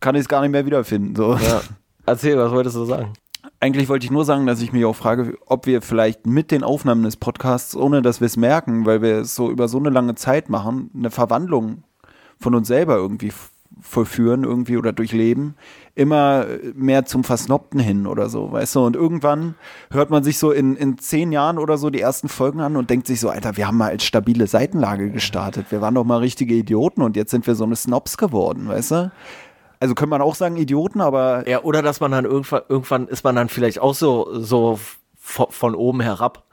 kann ich es gar nicht mehr wiederfinden. So. ja. Erzähl, was wolltest du sagen? Eigentlich wollte ich nur sagen, dass ich mich auch frage, ob wir vielleicht mit den Aufnahmen des Podcasts, ohne dass wir es merken, weil wir es so über so eine lange Zeit machen, eine Verwandlung von uns selber irgendwie vollführen, irgendwie oder durchleben, immer mehr zum Versnobten hin oder so, weißt du? Und irgendwann hört man sich so in, in zehn Jahren oder so die ersten Folgen an und denkt sich so, Alter, wir haben mal als stabile Seitenlage gestartet. Wir waren doch mal richtige Idioten und jetzt sind wir so eine Snobs geworden, weißt du? Also könnte man auch sagen Idioten, aber Ja, oder dass man dann irgendwann, irgendwann ist man dann vielleicht auch so, so von, oben herab.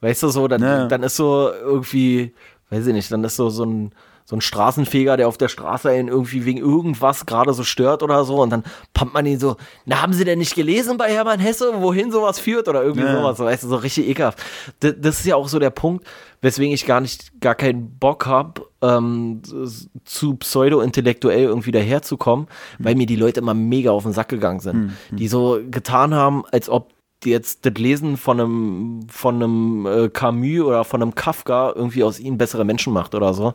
Weißt du, so, dann, Ja. dann ist so irgendwie, weiß ich nicht, dann ist so, so ein, so ein Straßenfeger, der auf der Straße einen irgendwie wegen irgendwas gerade so stört oder so und dann pumpt man ihn so, na, haben Sie denn nicht gelesen bei Hermann Hesse, wohin sowas führt oder irgendwie Ja. sowas, so, weißt du, so richtig ekelhaft. Das, das ist ja auch so der Punkt, weswegen ich gar nicht, gar keinen Bock habe, ähm, zu pseudo-intellektuell irgendwie daherzukommen, weil mir die Leute immer mega auf den Sack gegangen sind. Die so getan haben, als ob jetzt das Lesen von einem, von einem äh, Camus oder von einem Kafka irgendwie aus ihnen bessere Menschen macht oder so.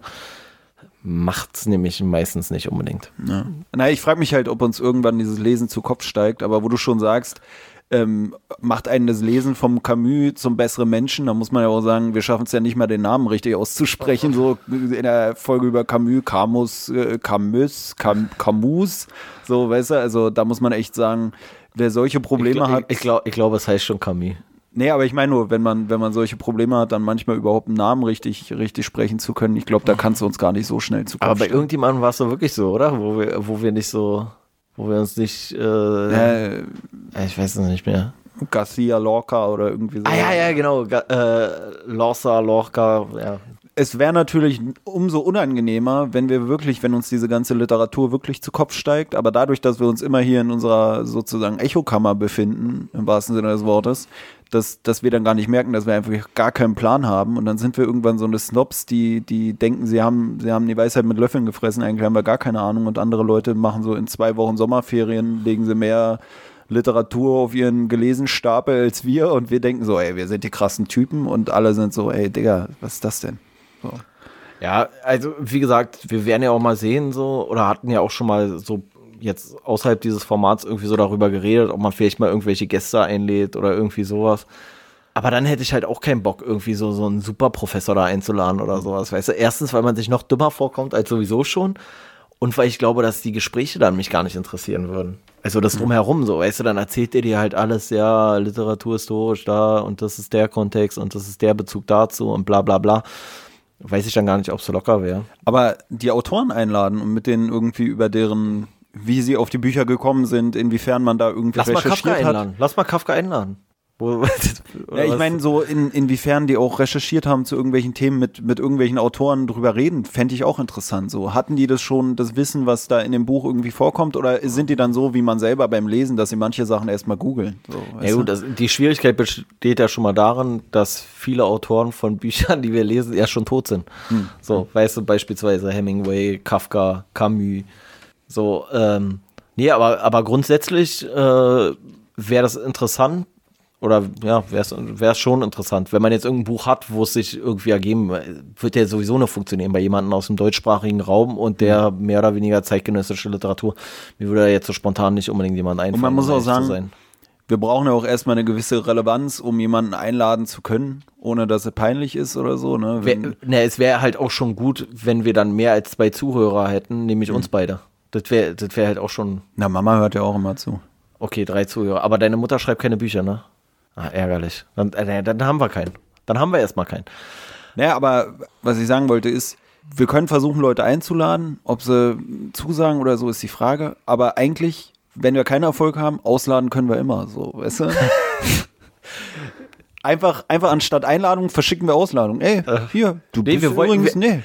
Macht es nämlich meistens nicht unbedingt. Ja. Na, ich frage mich halt, ob uns irgendwann dieses Lesen zu Kopf steigt, aber wo du schon sagst, ähm, macht einen das Lesen vom Camus zum besseren Menschen. Da muss man ja auch sagen, wir schaffen es ja nicht mal, den Namen richtig auszusprechen. So in der Folge über Camus, Camus, äh, Camus, Cam, Camus. So, weißt du, also da muss man echt sagen, wer solche Probleme ich, hat. Ich, ich glaube, ich glaub, es heißt schon Camus. Nee, aber ich meine nur, wenn man, wenn man solche Probleme hat, dann manchmal überhaupt einen Namen richtig, richtig sprechen zu können. Ich glaube, da kannst du uns gar nicht so schnell zu Aber bei irgendjemandem war es so wirklich so, oder? Wo wir, wo wir nicht so, wo wir uns nicht, äh, äh, ich weiß es nicht mehr. Garcia Lorca oder irgendwie so. Ah ja, ja, genau. Äh, Lorca, Lorca, ja. Es wäre natürlich umso unangenehmer, wenn wir wirklich, wenn uns diese ganze Literatur wirklich zu Kopf steigt, aber dadurch, dass wir uns immer hier in unserer sozusagen Echokammer befinden, im wahrsten Sinne des Wortes, dass, dass wir dann gar nicht merken, dass wir einfach gar keinen Plan haben. Und dann sind wir irgendwann so eine Snobs, die, die denken, sie haben, sie haben die Weisheit mit Löffeln gefressen, eigentlich haben wir gar keine Ahnung. Und andere Leute machen so in zwei Wochen Sommerferien, legen sie mehr Literatur auf ihren gelesen Stapel als wir. Und wir denken so, ey, wir sind die krassen Typen. Und alle sind so, ey, Digga, was ist das denn? So. Ja, also wie gesagt, wir werden ja auch mal sehen so oder hatten ja auch schon mal so jetzt außerhalb dieses Formats irgendwie so darüber geredet, ob man vielleicht mal irgendwelche Gäste einlädt oder irgendwie sowas. Aber dann hätte ich halt auch keinen Bock, irgendwie so, so einen Superprofessor da einzuladen oder sowas. Weißt du, erstens, weil man sich noch dümmer vorkommt als sowieso schon. Und weil ich glaube, dass die Gespräche dann mich gar nicht interessieren würden. Also das drumherum so, weißt du, dann erzählt ihr dir halt alles, ja, literaturhistorisch da und das ist der Kontext und das ist der Bezug dazu und bla bla bla. Weiß ich dann gar nicht, ob es so locker wäre. Aber die Autoren einladen und mit denen irgendwie über deren, wie sie auf die Bücher gekommen sind, inwiefern man da irgendwie Lass mal recherchiert Kafka hat. einladen. Lass mal Kafka einladen. Ja, ich meine, so in, inwiefern die auch recherchiert haben zu irgendwelchen Themen mit, mit irgendwelchen Autoren drüber reden, fände ich auch interessant. So, hatten die das schon, das Wissen, was da in dem Buch irgendwie vorkommt, oder sind die dann so wie man selber beim Lesen, dass sie manche Sachen erstmal googeln? So, Ja gut, das, die Schwierigkeit besteht ja schon mal darin, dass viele Autoren von Büchern, die wir lesen, ja schon tot sind. Hm. So, weißt du, beispielsweise Hemingway, Kafka, Camus. So, ähm, nee, aber, aber grundsätzlich äh, wäre das interessant, oder ja, wäre es schon interessant. Wenn man jetzt irgendein Buch hat, wo es sich irgendwie ergeben, wird ja sowieso nur funktionieren bei jemandem aus dem deutschsprachigen Raum und der Mhm. mehr oder weniger zeitgenössische Literatur. Mir würde da jetzt so spontan nicht unbedingt jemand einfallen. man muss auch sagen. Wir brauchen ja auch erstmal eine gewisse Relevanz, um jemanden einladen zu können, ohne dass er peinlich ist oder so. Ne? Wär, Wenn, ne, es wäre halt auch schon gut, wenn wir dann mehr als zwei Zuhörer hätten, nämlich Mhm. uns beide. Das wäre das wär halt auch schon, na, Mama hört ja auch immer zu. okay, drei Zuhörer. Aber deine Mutter schreibt keine Bücher, ne? Ah, ärgerlich. Dann, äh, dann haben wir keinen. Dann haben wir erstmal keinen. Naja, aber was ich sagen wollte ist, wir können versuchen, Leute einzuladen. Ob sie zusagen oder so, ist die Frage. Aber eigentlich, wenn wir keinen Erfolg haben, ausladen können wir immer. So, weißt du? einfach, einfach anstatt Einladung verschicken wir Ausladung. Ey, hier, du nee, bist wir wollten- übrigens, nee.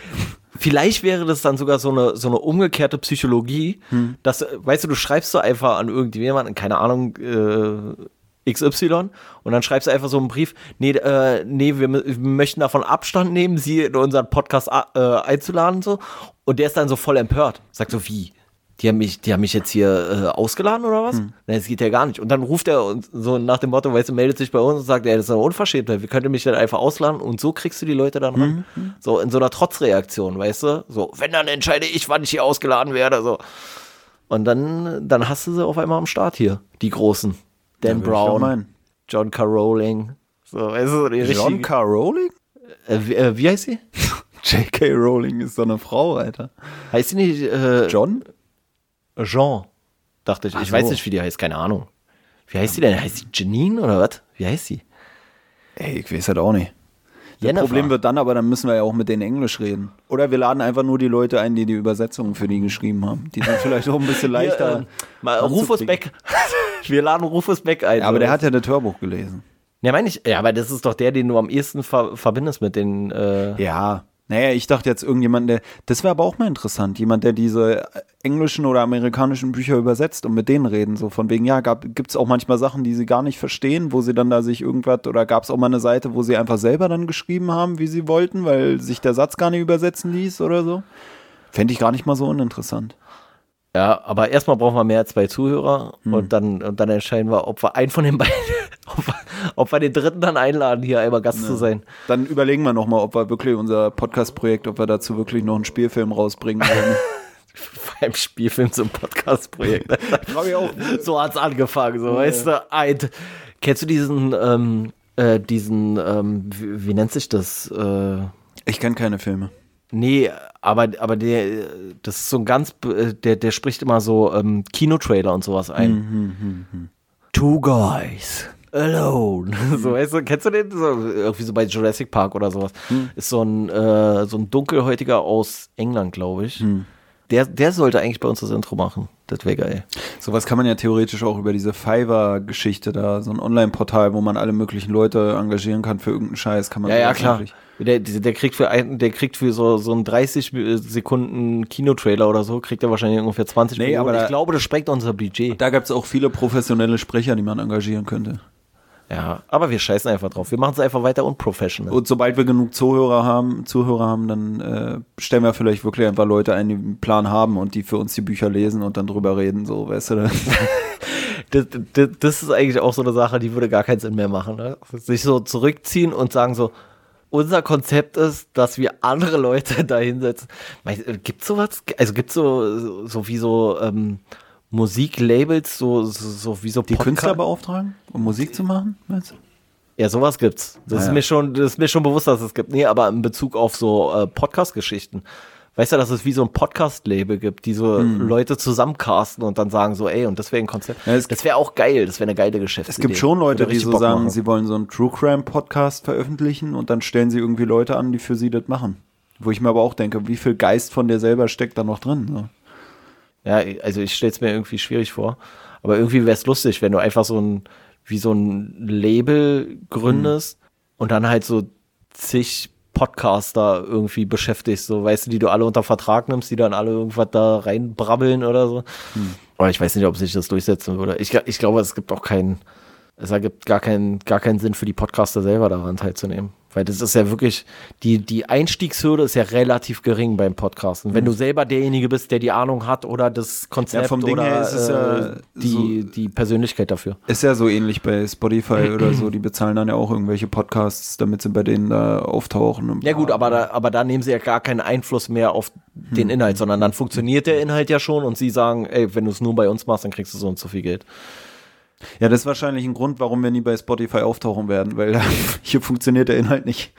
Vielleicht wäre das dann sogar so eine, so eine umgekehrte Psychologie, Hm. dass, äh, weißt du, du schreibst so einfach an irgendjemanden, keine Ahnung, äh, XY, und dann schreibst du einfach so einen Brief, nee, äh, nee, wir, wir möchten davon Abstand nehmen, sie in unseren Podcast äh, einzuladen, so, und der ist dann so voll empört. Sagt so, wie? Die haben mich, die haben mich jetzt hier äh, ausgeladen oder was? Nein, das geht ja gar nicht. Und dann ruft er uns so nach dem Motto, weißt du, meldet sich bei uns und sagt, ja, das ist eine Unverschämtheit, wir könnten mich dann einfach ausladen und so kriegst du die Leute dann ran. So in so einer Trotzreaktion, weißt du? So, wenn dann entscheide ich, wann ich hier ausgeladen werde, so. Und dann, dann hast du sie auf einmal am Start hier, die Großen. Dan Ja, Brown. John K. Rowling. So, weißt du, die John. Rowling? äh, wie, äh, wie heißt sie? J.K. Rowling ist so eine Frau, Alter. Heißt sie nicht äh, John? Jean? Dachte ich. Ach Ich weiß so. nicht, wie die heißt, keine Ahnung. Wie heißt sie denn? Heißt sie Janine oder was? Wie heißt sie? Ey, ich weiß das auch nicht. Das Jennifer. Problem wird dann aber, dann müssen wir ja auch mit denen Englisch reden. Oder wir laden einfach nur die Leute ein, die die Übersetzungen für die geschrieben haben. Die sind vielleicht auch ein bisschen leichter. Hier, äh, Rufus. Beck. Wir laden Rufus Beck ein. Ja, aber der hat ja das Hörbuch gelesen. Ja, meine ich. Ja, aber das ist doch der, den du am ehesten ver verbindest mit den. Äh, Ja. Naja, ich dachte jetzt irgendjemand, der. Das wäre aber auch mal interessant. Jemand, der diese englischen oder amerikanischen Bücher übersetzt und mit denen reden. So von wegen, ja, gibt es auch manchmal Sachen, die sie gar nicht verstehen, wo sie dann da sich irgendwas. Oder gab es auch mal eine Seite, wo sie einfach selber dann geschrieben haben, wie sie wollten, weil sich der Satz gar nicht übersetzen ließ oder so? Fände ich gar nicht mal so uninteressant. Ja, aber erstmal brauchen wir mehr als zwei Zuhörer Hm. und, dann, und dann entscheiden wir, ob wir einen von den beiden, ob wir, ob wir den dritten dann einladen, hier einmal Gast zu sein. Dann überlegen wir nochmal, ob wir wirklich unser Podcast-Projekt, ob wir dazu wirklich noch einen Spielfilm rausbringen wollen. Beim Spielfilm zum Podcast-Projekt. So hat's angefangen, so weißt du. Ein, kennst du diesen, ähm, äh, diesen, ähm, wie, wie nennt sich das? Äh, Ich kenne keine Filme. Nee, aber, aber der, das ist so ein ganz, äh, der, der spricht immer so ähm, Kinotrailer und sowas ein. Two guys. Alone. So, weißt du, kennst du den? So, irgendwie so bei Jurassic Park oder sowas. Ist so ein, äh, so ein Dunkelhäutiger aus England, glaube ich. Der, der sollte eigentlich bei uns das Intro machen. Das wäre geil. Sowas kann man ja theoretisch auch über diese Fiverr-Geschichte da, so ein Online-Portal, wo man alle möglichen Leute engagieren kann für irgendeinen Scheiß, kann man Ja, ja, klar. Der, der kriegt für ein, der kriegt für so, so einen 30 Sekunden Kinotrailer oder so, kriegt er wahrscheinlich ungefähr 20 Nee, Millionen. aber da- ich glaube, das sprengt unser Budget. Da gab es auch viele professionelle Sprecher, die man engagieren könnte. Ja, aber wir scheißen einfach drauf. Wir machen es einfach weiter unprofessional. Und sobald wir genug Zuhörer haben, Zuhörer haben, dann äh, stellen wir vielleicht wirklich einfach Leute ein, die einen Plan haben und die für uns die Bücher lesen und dann drüber reden, so, weißt du? Das, das, das ist eigentlich auch so eine Sache, die würde gar keinen Sinn mehr machen. Ne? Sich so zurückziehen und sagen so, unser Konzept ist, dass wir andere Leute da hinsetzen. Gibt sowas? Also gibt so, so wie so ähm, Musiklabels, so, so, so wie so Die Podca- Künstler beauftragen, um Musik zu machen, meinst du? Ja, sowas gibt's. Das Ah, ist ja. mir schon, das ist mir schon bewusst, dass es gibt. Nee, aber in Bezug auf so äh, Podcast-Geschichten. Weißt du, dass es wie so ein Podcast-Label gibt, die so Leute zusammencasten und dann sagen so, ey, und das wäre ein Konzept. Hm. Ja, das wäre auch geil, das wäre eine geile Geschäftsidee. Es gibt schon Leute, die so Bock sagen, machen. sie wollen so einen True Crime Podcast veröffentlichen und dann stellen sie irgendwie Leute an, die für sie das machen. Wo ich mir aber auch denke, wie viel Geist von dir selber steckt da noch drin? So. Ja, also ich stelle es mir irgendwie schwierig vor. Aber irgendwie wäre es lustig, wenn du einfach so ein, wie so ein Label gründest und dann halt so zig Podcaster irgendwie beschäftigst, so weißt du, die du alle unter Vertrag nimmst, die dann alle irgendwas da reinbrabbeln oder so. Aber ich weiß nicht, ob sich das durchsetzen würde. Ich, ich glaube, es gibt auch keinen, es ergibt gar keinen, gar keinen Sinn für die Podcaster selber daran teilzunehmen. Weil das ist ja wirklich, die, die Einstiegshürde ist ja relativ gering beim Podcasten. Wenn du selber derjenige bist, der die Ahnung hat oder das Konzept Ja, oder her ist es ja äh, die, die Persönlichkeit dafür. Ist ja so ähnlich bei Spotify oder so, die bezahlen dann ja auch irgendwelche Podcasts, damit sie bei denen da auftauchen. Ja gut, aber da, aber da nehmen sie ja gar keinen Einfluss mehr auf den Inhalt, sondern dann funktioniert der Inhalt ja schon und sie sagen, ey, wenn du es nur bei uns machst, dann kriegst du so und so viel Geld. Ja, das ist wahrscheinlich ein Grund, warum wir nie bei Spotify auftauchen werden, weil hier funktioniert der Inhalt nicht.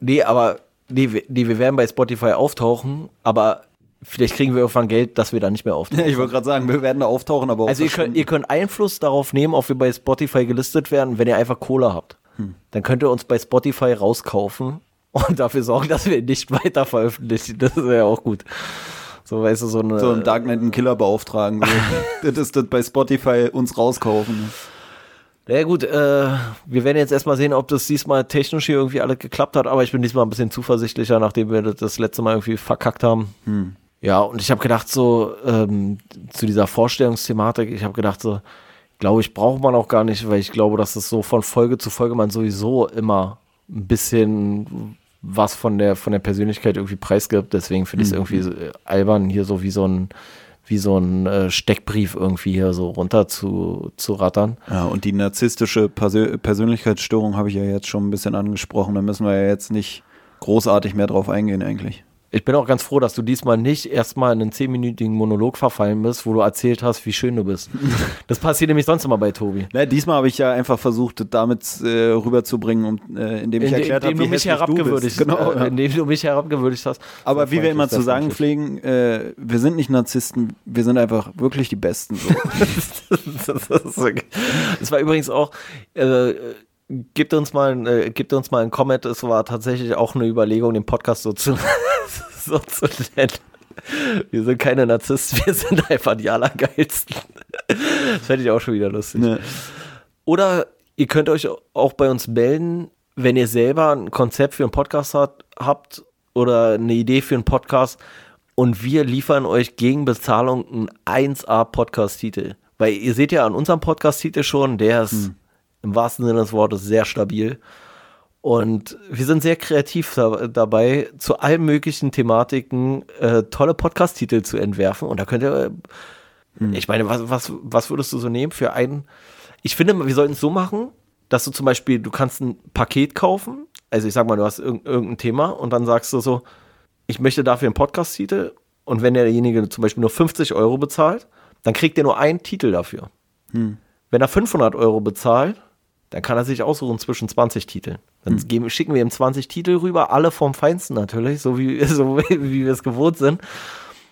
Nee, aber nee, wir, nee, wir werden bei Spotify auftauchen, aber vielleicht kriegen wir irgendwann Geld, dass wir da nicht mehr auftauchen. Ich wollte gerade sagen, wir werden da auftauchen, aber auch Also ihr könnt, ihr könnt Einfluss darauf nehmen, ob wir bei Spotify gelistet werden, wenn ihr einfach Cola habt. Dann könnt ihr uns bei Spotify rauskaufen und dafür sorgen, dass wir nicht weiter veröffentlichen. Das ist ja auch gut. So, weißt du, so eine. so einen Darknet einen Killer beauftragen. So. das ist das bei Spotify uns rauskaufen. Ja gut, äh, wir werden jetzt erstmal sehen, ob das diesmal technisch hier irgendwie alles geklappt hat, aber ich bin diesmal ein bisschen zuversichtlicher, nachdem wir das, das letzte Mal irgendwie verkackt haben. Ja, und ich habe gedacht, so ähm, zu dieser Vorstellungsthematik, ich habe gedacht, so, glaube ich, braucht man auch gar nicht, weil ich glaube, dass es so von Folge zu Folge man sowieso immer ein bisschen was von der von der Persönlichkeit irgendwie preisgibt. Deswegen finde ich es irgendwie so, äh, albern, hier so wie so ein wie so ein äh, Steckbrief irgendwie hier so runter zu, zu rattern. Ja, und die narzisstische Persö Persönlichkeitsstörung habe ich ja jetzt schon ein bisschen angesprochen. Da müssen wir ja jetzt nicht großartig mehr drauf eingehen eigentlich. Ich bin auch ganz froh, dass du diesmal nicht erstmal in einen zehnminütigen Monolog verfallen bist, wo du erzählt hast, wie schön du bist. Das passiert nämlich sonst immer bei Tobi. Na, diesmal habe ich ja einfach versucht, das damit äh, rüberzubringen, um, äh, indem ich Inde- erklärt habe, wie du mich du herabgewürdigt bist. Genau, äh, ja. indem du mich herabgewürdigt hast. Aber wie wir immer zu sagen pflegen, äh, wir sind nicht Narzissten, wir sind einfach wirklich die Besten. So. das, okay. Das war übrigens auch, gibt uns mal, ein, äh, gibt uns mal ein Comment, es war tatsächlich auch eine Überlegung, den Podcast so zu, so zu nennen. Wir sind keine Narzissten, wir sind einfach die Allergeilsten. Das fände ich auch schon wieder lustig. ne. Oder ihr könnt euch auch bei uns melden, wenn ihr selber ein Konzept für einen Podcast hat, habt oder eine Idee für einen Podcast und wir liefern euch gegen Bezahlung einen 1A-Podcast-Titel. Weil ihr seht ja an unserem Podcast-Titel schon, der ist im wahrsten Sinne des Wortes sehr stabil. Und wir sind sehr kreativ da, dabei, zu allen möglichen Thematiken äh, tolle Podcast-Titel zu entwerfen. Und da könnt ihr, äh, ich meine, was, was, was würdest du so nehmen für einen? Ich finde, wir sollten es so machen, dass du zum Beispiel, du kannst ein Paket kaufen. Also ich sag mal, du hast irg irgendein Thema und dann sagst du so, ich möchte dafür einen Podcast-Titel. Und wenn derjenige zum Beispiel nur 50 Euro bezahlt, dann kriegt er nur einen Titel dafür. Wenn er 500 Euro bezahlt, dann kann er sich aussuchen zwischen 20 Titeln. Dann geben, schicken wir ihm 20 Titel rüber, alle vom Feinsten natürlich, so wie, so wie wir es gewohnt sind.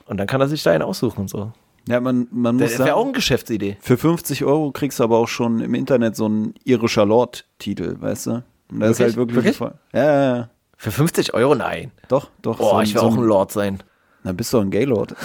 Und dann kann er sich da einen aussuchen. So. Ja, man, man muss Das wäre auch eine Geschäftsidee. für 50 Euro kriegst du aber auch schon im Internet so einen irischer Lord-Titel, weißt du? Und das ist Wirklich? halt wirklich, Wirklich? voll. Ja, ja, ja. Für 50 Euro? Nein. Doch, doch. Boah, so, ich will so auch ein Lord sein. Na, bist du ein Gaylord.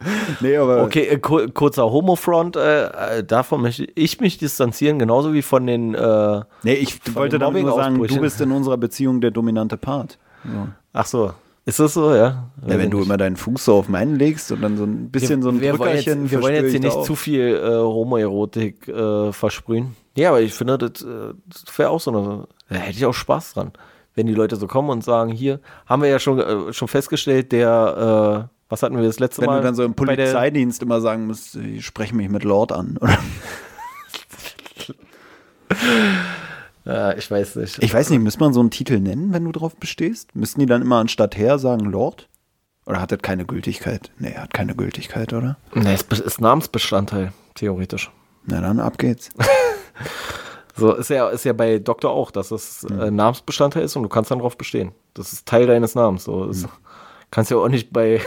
nee, aber. Okay, äh, kur kurzer Homofront, äh, äh, davon möchte ich mich distanzieren, genauso wie von den. Äh, Nee, ich wollte damit nur sagen, du bist in unserer Beziehung der dominante Part. So. ach so, ist das so, ja? Ja, wenn du immer deinen Fuß so auf meinen legst und dann so ein bisschen so ein wir wollen jetzt, Drückerchen wir wollen jetzt hier nicht auch. zu viel äh, Homoerotik äh, versprühen. Ja, aber ich finde, das, äh, das wäre auch so eine. Da hätte ich auch Spaß dran. Wenn die Leute so kommen und sagen, hier, haben wir ja schon, äh, schon festgestellt, der, was hatten wir das letzte Wenn Mal? du dann so im Polizeidienst immer sagen musst, ich spreche mich mit Lord an. Oder? Ja, ich weiß nicht. Ich weiß nicht, müsste man so einen Titel nennen, wenn du drauf bestehst? Müssten die dann immer anstatt Herr sagen Lord? Oder hat das keine Gültigkeit? Nee, hat keine Gültigkeit, oder? Nee, es ist, Namensbestandteil, theoretisch. Na dann, ab geht's. So ist ja, ist ja bei Doktor auch, dass es Mhm. äh, Namensbestandteil ist und du kannst dann drauf bestehen. Das ist Teil deines Namens. So. Mhm. Kannst ja auch nicht bei,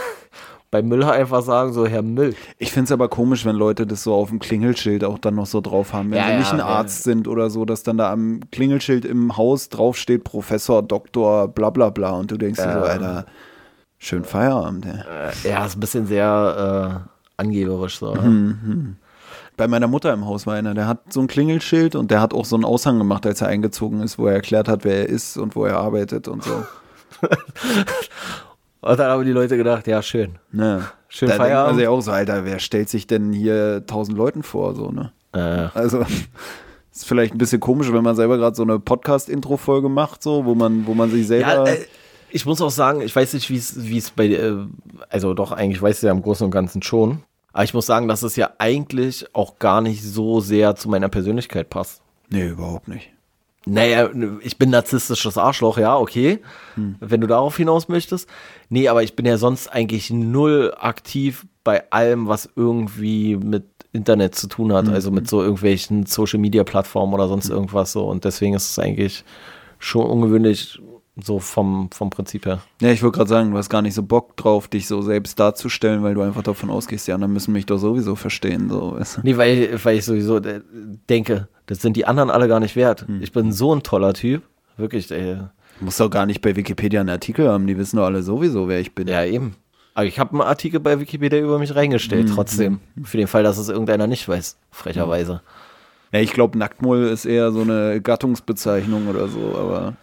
bei Müller einfach sagen, so Herr Müll. Ich finde es aber komisch, wenn Leute das so auf dem Klingelschild auch dann noch so drauf haben. Wenn Ja, sie ja, nicht ein ja. Arzt sind oder so, dass dann da am Klingelschild im Haus draufsteht Professor, Doktor, bla bla bla. Und du denkst dir so. Alter, schön Feierabend. Äh, ja, ist ein bisschen sehr äh, angeberisch. So. Mhm. Bei meiner Mutter im Haus war einer, der hat so ein Klingelschild und der hat auch so einen Aushang gemacht, als er eingezogen ist, wo er erklärt hat, wer er ist und wo er arbeitet und so. Und dann haben die Leute gedacht, ja, schön. Ne. Schön da denkt man Feierabend. sich auch so, Alter, wer stellt sich denn hier tausend Leuten vor, so, ne? Äh, Also, ist vielleicht ein bisschen komisch, wenn man selber gerade so eine Podcast-Intro-Folge macht, so, wo man, wo man sich selber. ja, äh, ich muss auch sagen, ich weiß nicht, wie es wie es bei, äh, also doch, eigentlich weiß ich ja im Großen und Ganzen schon. Aber ich muss sagen, dass es ja eigentlich auch gar nicht so sehr zu meiner Persönlichkeit passt. nee, überhaupt nicht. Naja, ich bin narzisstisches Arschloch, ja, okay. Wenn du darauf hinaus möchtest. Nee, aber ich bin ja sonst eigentlich null aktiv bei allem, was irgendwie mit Internet zu tun hat. Also mit so irgendwelchen Social Media Plattformen oder sonst irgendwas so. Und deswegen ist es eigentlich schon ungewöhnlich, so vom, vom Prinzip her. Ja, ich wollte gerade sagen, du hast gar nicht so Bock drauf, dich so selbst darzustellen, weil du einfach davon ausgehst, die anderen müssen mich doch sowieso verstehen, so? Nee, weil, weil ich sowieso äh, denke, das sind die anderen alle gar nicht wert. Ich bin so ein toller Typ. Wirklich, ey. Du musst doch gar nicht bei Wikipedia einen Artikel haben, die wissen doch alle sowieso, wer ich bin. Ja, eben. Aber ich habe einen Artikel bei Wikipedia über mich reingestellt, trotzdem. Für den Fall, dass es irgendeiner nicht weiß, frecherweise. Ja, ich glaube, Nacktmull ist eher so eine Gattungsbezeichnung oder so, aber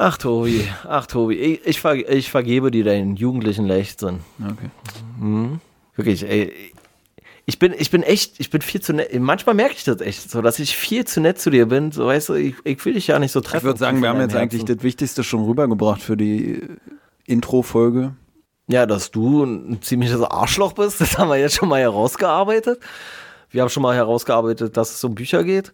Ach, Tobi, ach, Tobi, ich, ich, ver ich vergebe dir deinen jugendlichen Leichtsinn. okay. Wirklich, ey. Ich bin, ich bin echt, ich bin viel zu nett. Manchmal merke ich das echt so, dass ich viel zu nett zu dir bin. So, weißt du, ich, ich will dich ja nicht so treffen. Ich würde sagen, wir haben jetzt deinem eigentlich Herzen. das Wichtigste schon rübergebracht für die äh, Intro-Folge. Ja, dass du ein ziemliches Arschloch bist, das haben wir jetzt schon mal herausgearbeitet. Wir haben schon mal herausgearbeitet, dass es um Bücher geht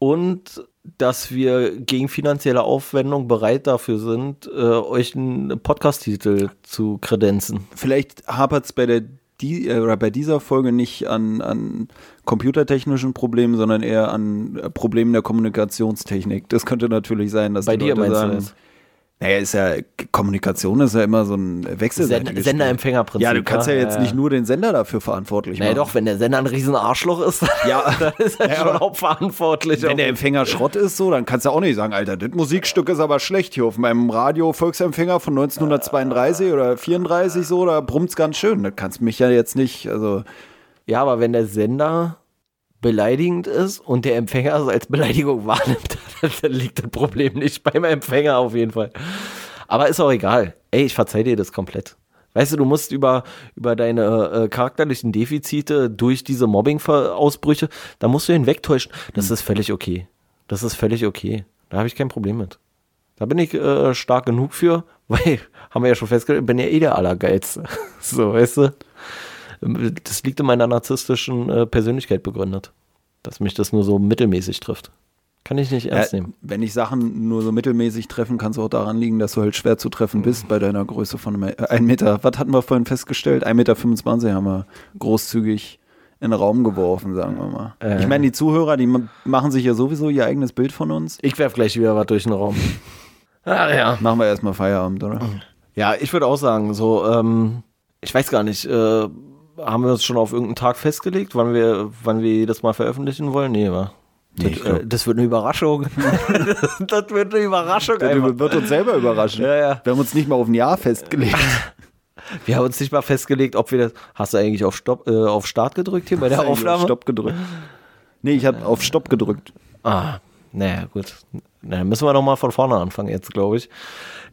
und dass wir gegen finanzielle Aufwendung bereit dafür sind, äh, euch einen Podcast-Titel zu kredenzen. Vielleicht hapert es bei der die, äh, oder bei dieser Folge nicht an, an computertechnischen Problemen, sondern eher an äh, Problemen der Kommunikationstechnik. Das könnte natürlich sein, dass Bei die dir Leute meinst du sagen, das? Naja, ist ja, Kommunikation ist ja immer so ein wechselseitiges. Sender-Empfänger-Prinzip. Ja, du kannst ja jetzt äh, nicht nur den Sender dafür verantwortlich Naja, machen. doch, wenn der Sender ein riesen Arschloch ist, Ja, dann ist er Ja, schon hauptverantwortlich. Wenn der Empfänger Schrott ist, so, dann kannst du auch nicht sagen, Alter, das Musikstück ist aber schlecht hier auf meinem Radio-Volksempfänger von 1932 oder 34 so, da brummt's ganz schön. Das kannst mich ja jetzt nicht, also, Ja, aber wenn der Sender beleidigend ist und der Empfänger es als Beleidigung wahrnimmt, dann liegt das Problem nicht beim Empfänger auf jeden Fall. Aber ist auch egal. Ey, ich verzeih dir das komplett. Weißt du, du musst über, über deine äh, charakterlichen Defizite durch diese Mobbing-Ausbrüche, da musst du hinwegtäuschen. Das ist völlig okay. Das ist völlig okay. Da habe ich kein Problem mit. Da bin ich äh, stark genug für, weil, haben wir ja schon festgestellt, bin ja eh der Allergeilste. so, weißt du? Das liegt in meiner narzisstischen äh, Persönlichkeit begründet. Dass mich das nur so mittelmäßig trifft. Kann ich nicht ernst Ja, nehmen. wenn ich Sachen nur so mittelmäßig treffen, kann es auch daran liegen, dass du halt schwer zu treffen Mhm. bist bei deiner Größe von einem, äh, 1 Meter. Was hatten wir vorhin festgestellt? 1,25 Meter haben wir großzügig in den Raum geworfen, sagen wir mal. Äh. Ich meine, die Zuhörer, die ma- machen sich ja sowieso ihr eigenes Bild von uns. Ich werf gleich wieder was durch den Raum. Ach ja. Machen wir erstmal Feierabend, oder? Ja, ich würde auch sagen, so, ähm, ich weiß gar nicht, äh, haben wir uns schon auf irgendeinen Tag festgelegt, wann wir, wann wir das mal veröffentlichen wollen? Nee, wa? Nee, das, äh, das wird eine Überraschung. das wird eine Überraschung. Das einfach. wird uns selber überraschen. Ja, ja. Wir haben uns nicht mal auf ein Jahr festgelegt. Wir haben uns nicht mal festgelegt, ob wir das. Hast du eigentlich auf Stopp, äh, auf Start gedrückt hier bei der Aufnahme? Auf Stopp gedrückt. Nee, ich habe auf Stopp gedrückt. Ah, naja, gut. Na, dann müssen wir noch mal von vorne anfangen jetzt, glaube ich.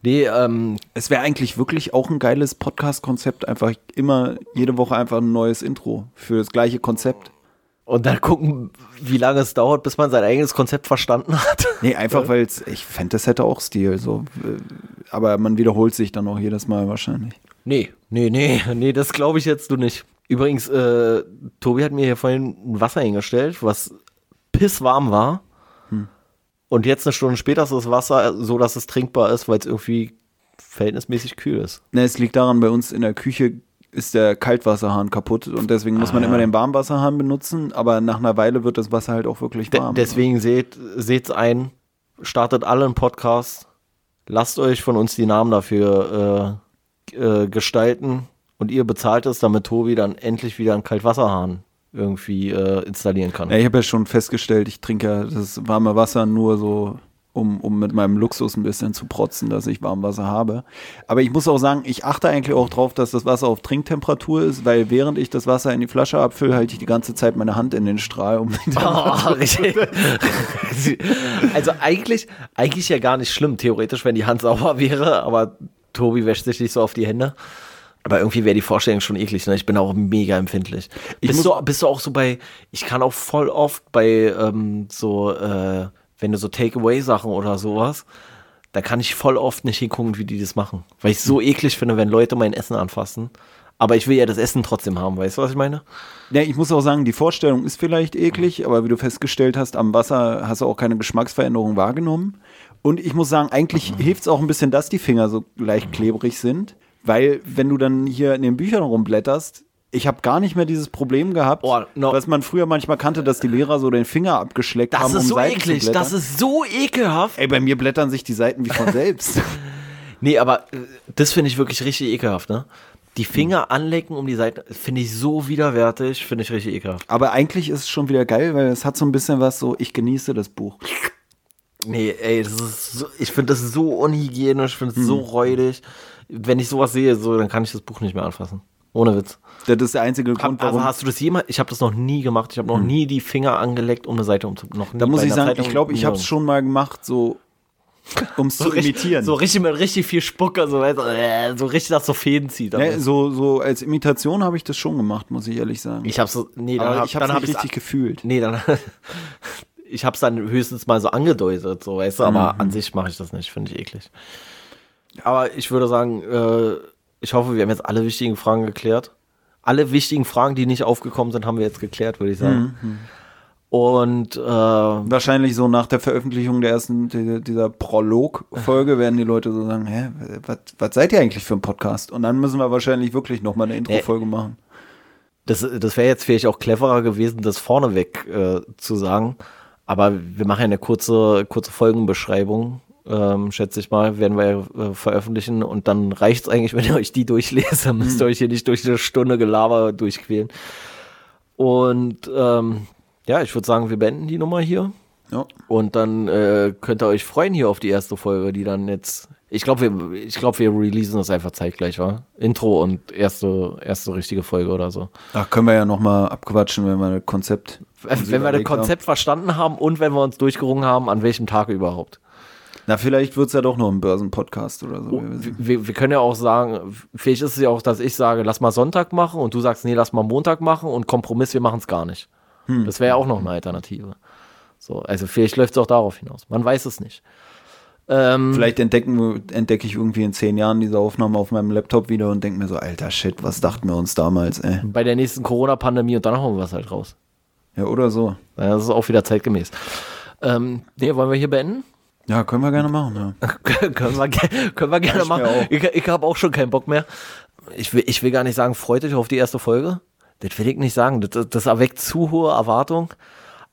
Nee, ähm, Es wäre eigentlich wirklich auch ein geiles Podcast-Konzept, einfach immer jede Woche einfach ein neues Intro für das gleiche Konzept. und dann gucken, wie lange es dauert, bis man sein eigenes Konzept verstanden hat. Nee, einfach weil es, ich fände, das hätte auch Stil, so. äh, Aber man wiederholt sich dann auch jedes Mal wahrscheinlich. Nee, nee, nee, nee, das glaube ich jetzt du nicht. Übrigens, äh, Tobi hat mir hier vorhin ein Wasser hingestellt, was pisswarm war. Und jetzt eine Stunde später ist das Wasser so, dass es trinkbar ist, weil es irgendwie verhältnismäßig kühl ist. Ne, es liegt daran, bei uns in der Küche ist der Kaltwasserhahn kaputt und deswegen muss man Ah, immer ja. den Warmwasserhahn benutzen, aber nach einer Weile wird das Wasser halt auch wirklich De warm. deswegen seht seht's ein, startet alle einen Podcast, lasst euch von uns die Namen dafür äh, äh, gestalten und ihr bezahlt es, damit Tobi dann endlich wieder einen Kaltwasserhahn irgendwie äh, installieren kann. Ja, ich habe ja schon festgestellt, ich trinke ja das warme Wasser nur so, um, um mit meinem Luxus ein bisschen zu protzen, dass ich Warmwasser habe. Aber ich muss auch sagen, ich achte eigentlich auch drauf, dass das Wasser auf Trinktemperatur ist, weil während ich das Wasser in die Flasche abfülle, halte ich die ganze Zeit meine Hand in den Strahl, um Oh, richtig. also eigentlich, eigentlich ja gar nicht schlimm, theoretisch, wenn die Hand sauber wäre, aber Tobi wäscht sich nicht so auf die Hände. Aber irgendwie wäre die Vorstellung schon eklig, ne? Ich bin auch mega empfindlich. Bist du, bist du auch so bei, ich kann auch voll oft bei ähm, so, äh, wenn du so Takeaway-Sachen oder sowas, da kann ich voll oft nicht hingucken, wie die das machen. Weil ich so eklig finde, wenn Leute mein Essen anfassen. Aber ich will ja das Essen trotzdem haben, weißt du, was ich meine? Ja, ich muss auch sagen, die Vorstellung ist vielleicht eklig, aber wie du festgestellt hast, am Wasser hast du auch keine Geschmacksveränderung wahrgenommen. Und ich muss sagen, eigentlich hilft es auch ein bisschen, dass die Finger so leicht klebrig sind, weil wenn du dann hier in den Büchern rumblätterst, ich habe gar nicht mehr dieses Problem gehabt, Oh, no. was man früher manchmal kannte, dass die Lehrer so den Finger abgeschleckt Das haben, ist um so Seiten eklig, zu das ist so ekelhaft. Ey, bei mir blättern sich die Seiten wie von selbst. Nee, aber äh, das finde ich wirklich richtig ekelhaft, ne? Die Finger anlecken um die Seite, finde ich so widerwärtig, finde ich richtig ekelhaft. aber eigentlich ist es schon wieder geil, weil es hat so ein bisschen was so, ich genieße das Buch. Nee, ey, das ist so, ich finde das so unhygienisch, finde es so räudig. Wenn ich sowas sehe, so, dann kann ich das Buch nicht mehr anfassen. Ohne Witz. Das ist der einzige Grund, Hab, also warum. hast du das jemals? Ich habe das noch nie gemacht. Ich habe noch nie die Finger angelegt, um eine Seite umzublättern. Da muss ich sagen, ich glaube, ich habe es schon mal gemacht, so um es so zu richtig, imitieren. So richtig mit richtig viel Spucker, so, äh, so richtig, dass so Fäden zieht. Ne, so, so als Imitation habe ich das schon gemacht, muss ich ehrlich sagen. ich habe so, nee, dann Aber hab, ich habe dann es hab richtig gefühlt. Nee, dann. ich hab's dann höchstens mal so angedeutet, so, weißt du, aber Mhm. an sich mache ich das nicht, finde ich eklig. Aber ich würde sagen, äh, ich hoffe, wir haben jetzt alle wichtigen Fragen geklärt. Alle wichtigen Fragen, die nicht aufgekommen sind, haben wir jetzt geklärt, würde ich sagen. Mhm. Und äh, Wahrscheinlich so nach der Veröffentlichung der ersten, dieser, dieser Prolog-Folge werden die Leute so sagen, hä, was, seid ihr eigentlich für ein Podcast? Und dann müssen wir wahrscheinlich wirklich nochmal eine Intro-Folge machen. das, das wäre jetzt vielleicht auch cleverer gewesen, das vorneweg äh, zu sagen. Aber wir machen ja eine kurze, kurze Folgenbeschreibung, ähm, schätze ich mal, werden wir äh, veröffentlichen. Und dann reicht es eigentlich, wenn ihr euch die durchlest. Dann müsst ihr euch hier nicht durch eine Stunde Gelaber durchquälen. Und ähm, ja, ich würde sagen, wir beenden die Nummer hier. Ja. Und dann äh, könnt ihr euch freuen hier auf die erste Folge, die dann jetzt. Ich glaube, wir, ich glaube, wir releasen das einfach zeitgleich, wa? Intro und erste, erste richtige Folge oder so. Ach, können wir ja nochmal abquatschen, wenn wir das Konzept. Wenn wir das Konzept verstanden haben und wenn wir uns durchgerungen haben, an welchem Tag überhaupt. Haben. Na, vielleicht wird es ja doch noch ein Börsenpodcast oder so. Oh, wir wir, können ja auch sagen, vielleicht ist es ja auch, dass ich sage, lass mal Sonntag machen und du sagst, nee, lass mal Montag machen und Kompromiss, wir machen es gar nicht. Das wäre ja auch noch eine Alternative. So, also vielleicht läuft es auch darauf hinaus. Man weiß es nicht. Ähm, Vielleicht entdecken, entdecke ich irgendwie in zehn Jahren diese Aufnahme auf meinem Laptop wieder und denke mir so, alter Shit, was dachten wir uns damals, ey. bei der nächsten Corona-Pandemie und dann hauen wir es halt raus. Ja, oder so. Ja, Das ist auch wieder zeitgemäß. Ähm, nee, wollen wir hier beenden? Ja, können wir gerne machen, ja. können, wir, ge- können wir gerne mir machen. Ich, ich habe auch schon keinen Bock mehr. Ich will, ich will gar nicht sagen, freut euch auf die erste Folge. Das will ich nicht sagen. Das, das erweckt zu hohe Erwartungen.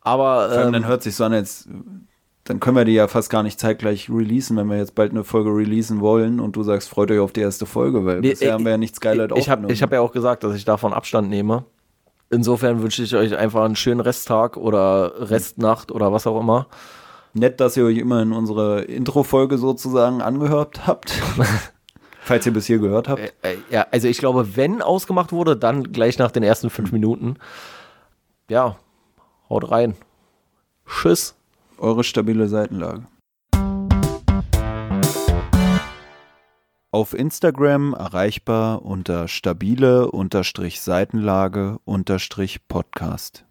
Aber allem, ähm, dann hört sich so an, als dann können wir die ja fast gar nicht zeitgleich releasen, wenn wir jetzt bald eine Folge releasen wollen und du sagst, freut euch auf die erste Folge, weil Nee, bisher ich- haben wir ja nichts Geiles ich habe ich hab ja auch gesagt, dass ich davon Abstand nehme. Insofern wünsche ich euch einfach einen schönen Resttag oder Restnacht oder was auch immer. Nett, dass ihr euch immer in unsere Intro-Folge sozusagen angehört habt. Falls ihr bis hier gehört habt. Äh, ja, also ich glaube, wenn ausgemacht wurde, dann gleich nach den ersten fünf Minuten. Ja, haut rein. Tschüss. Eure stabile Seitenlage. Auf Instagram erreichbar unter stabile Seitenlage Podcast.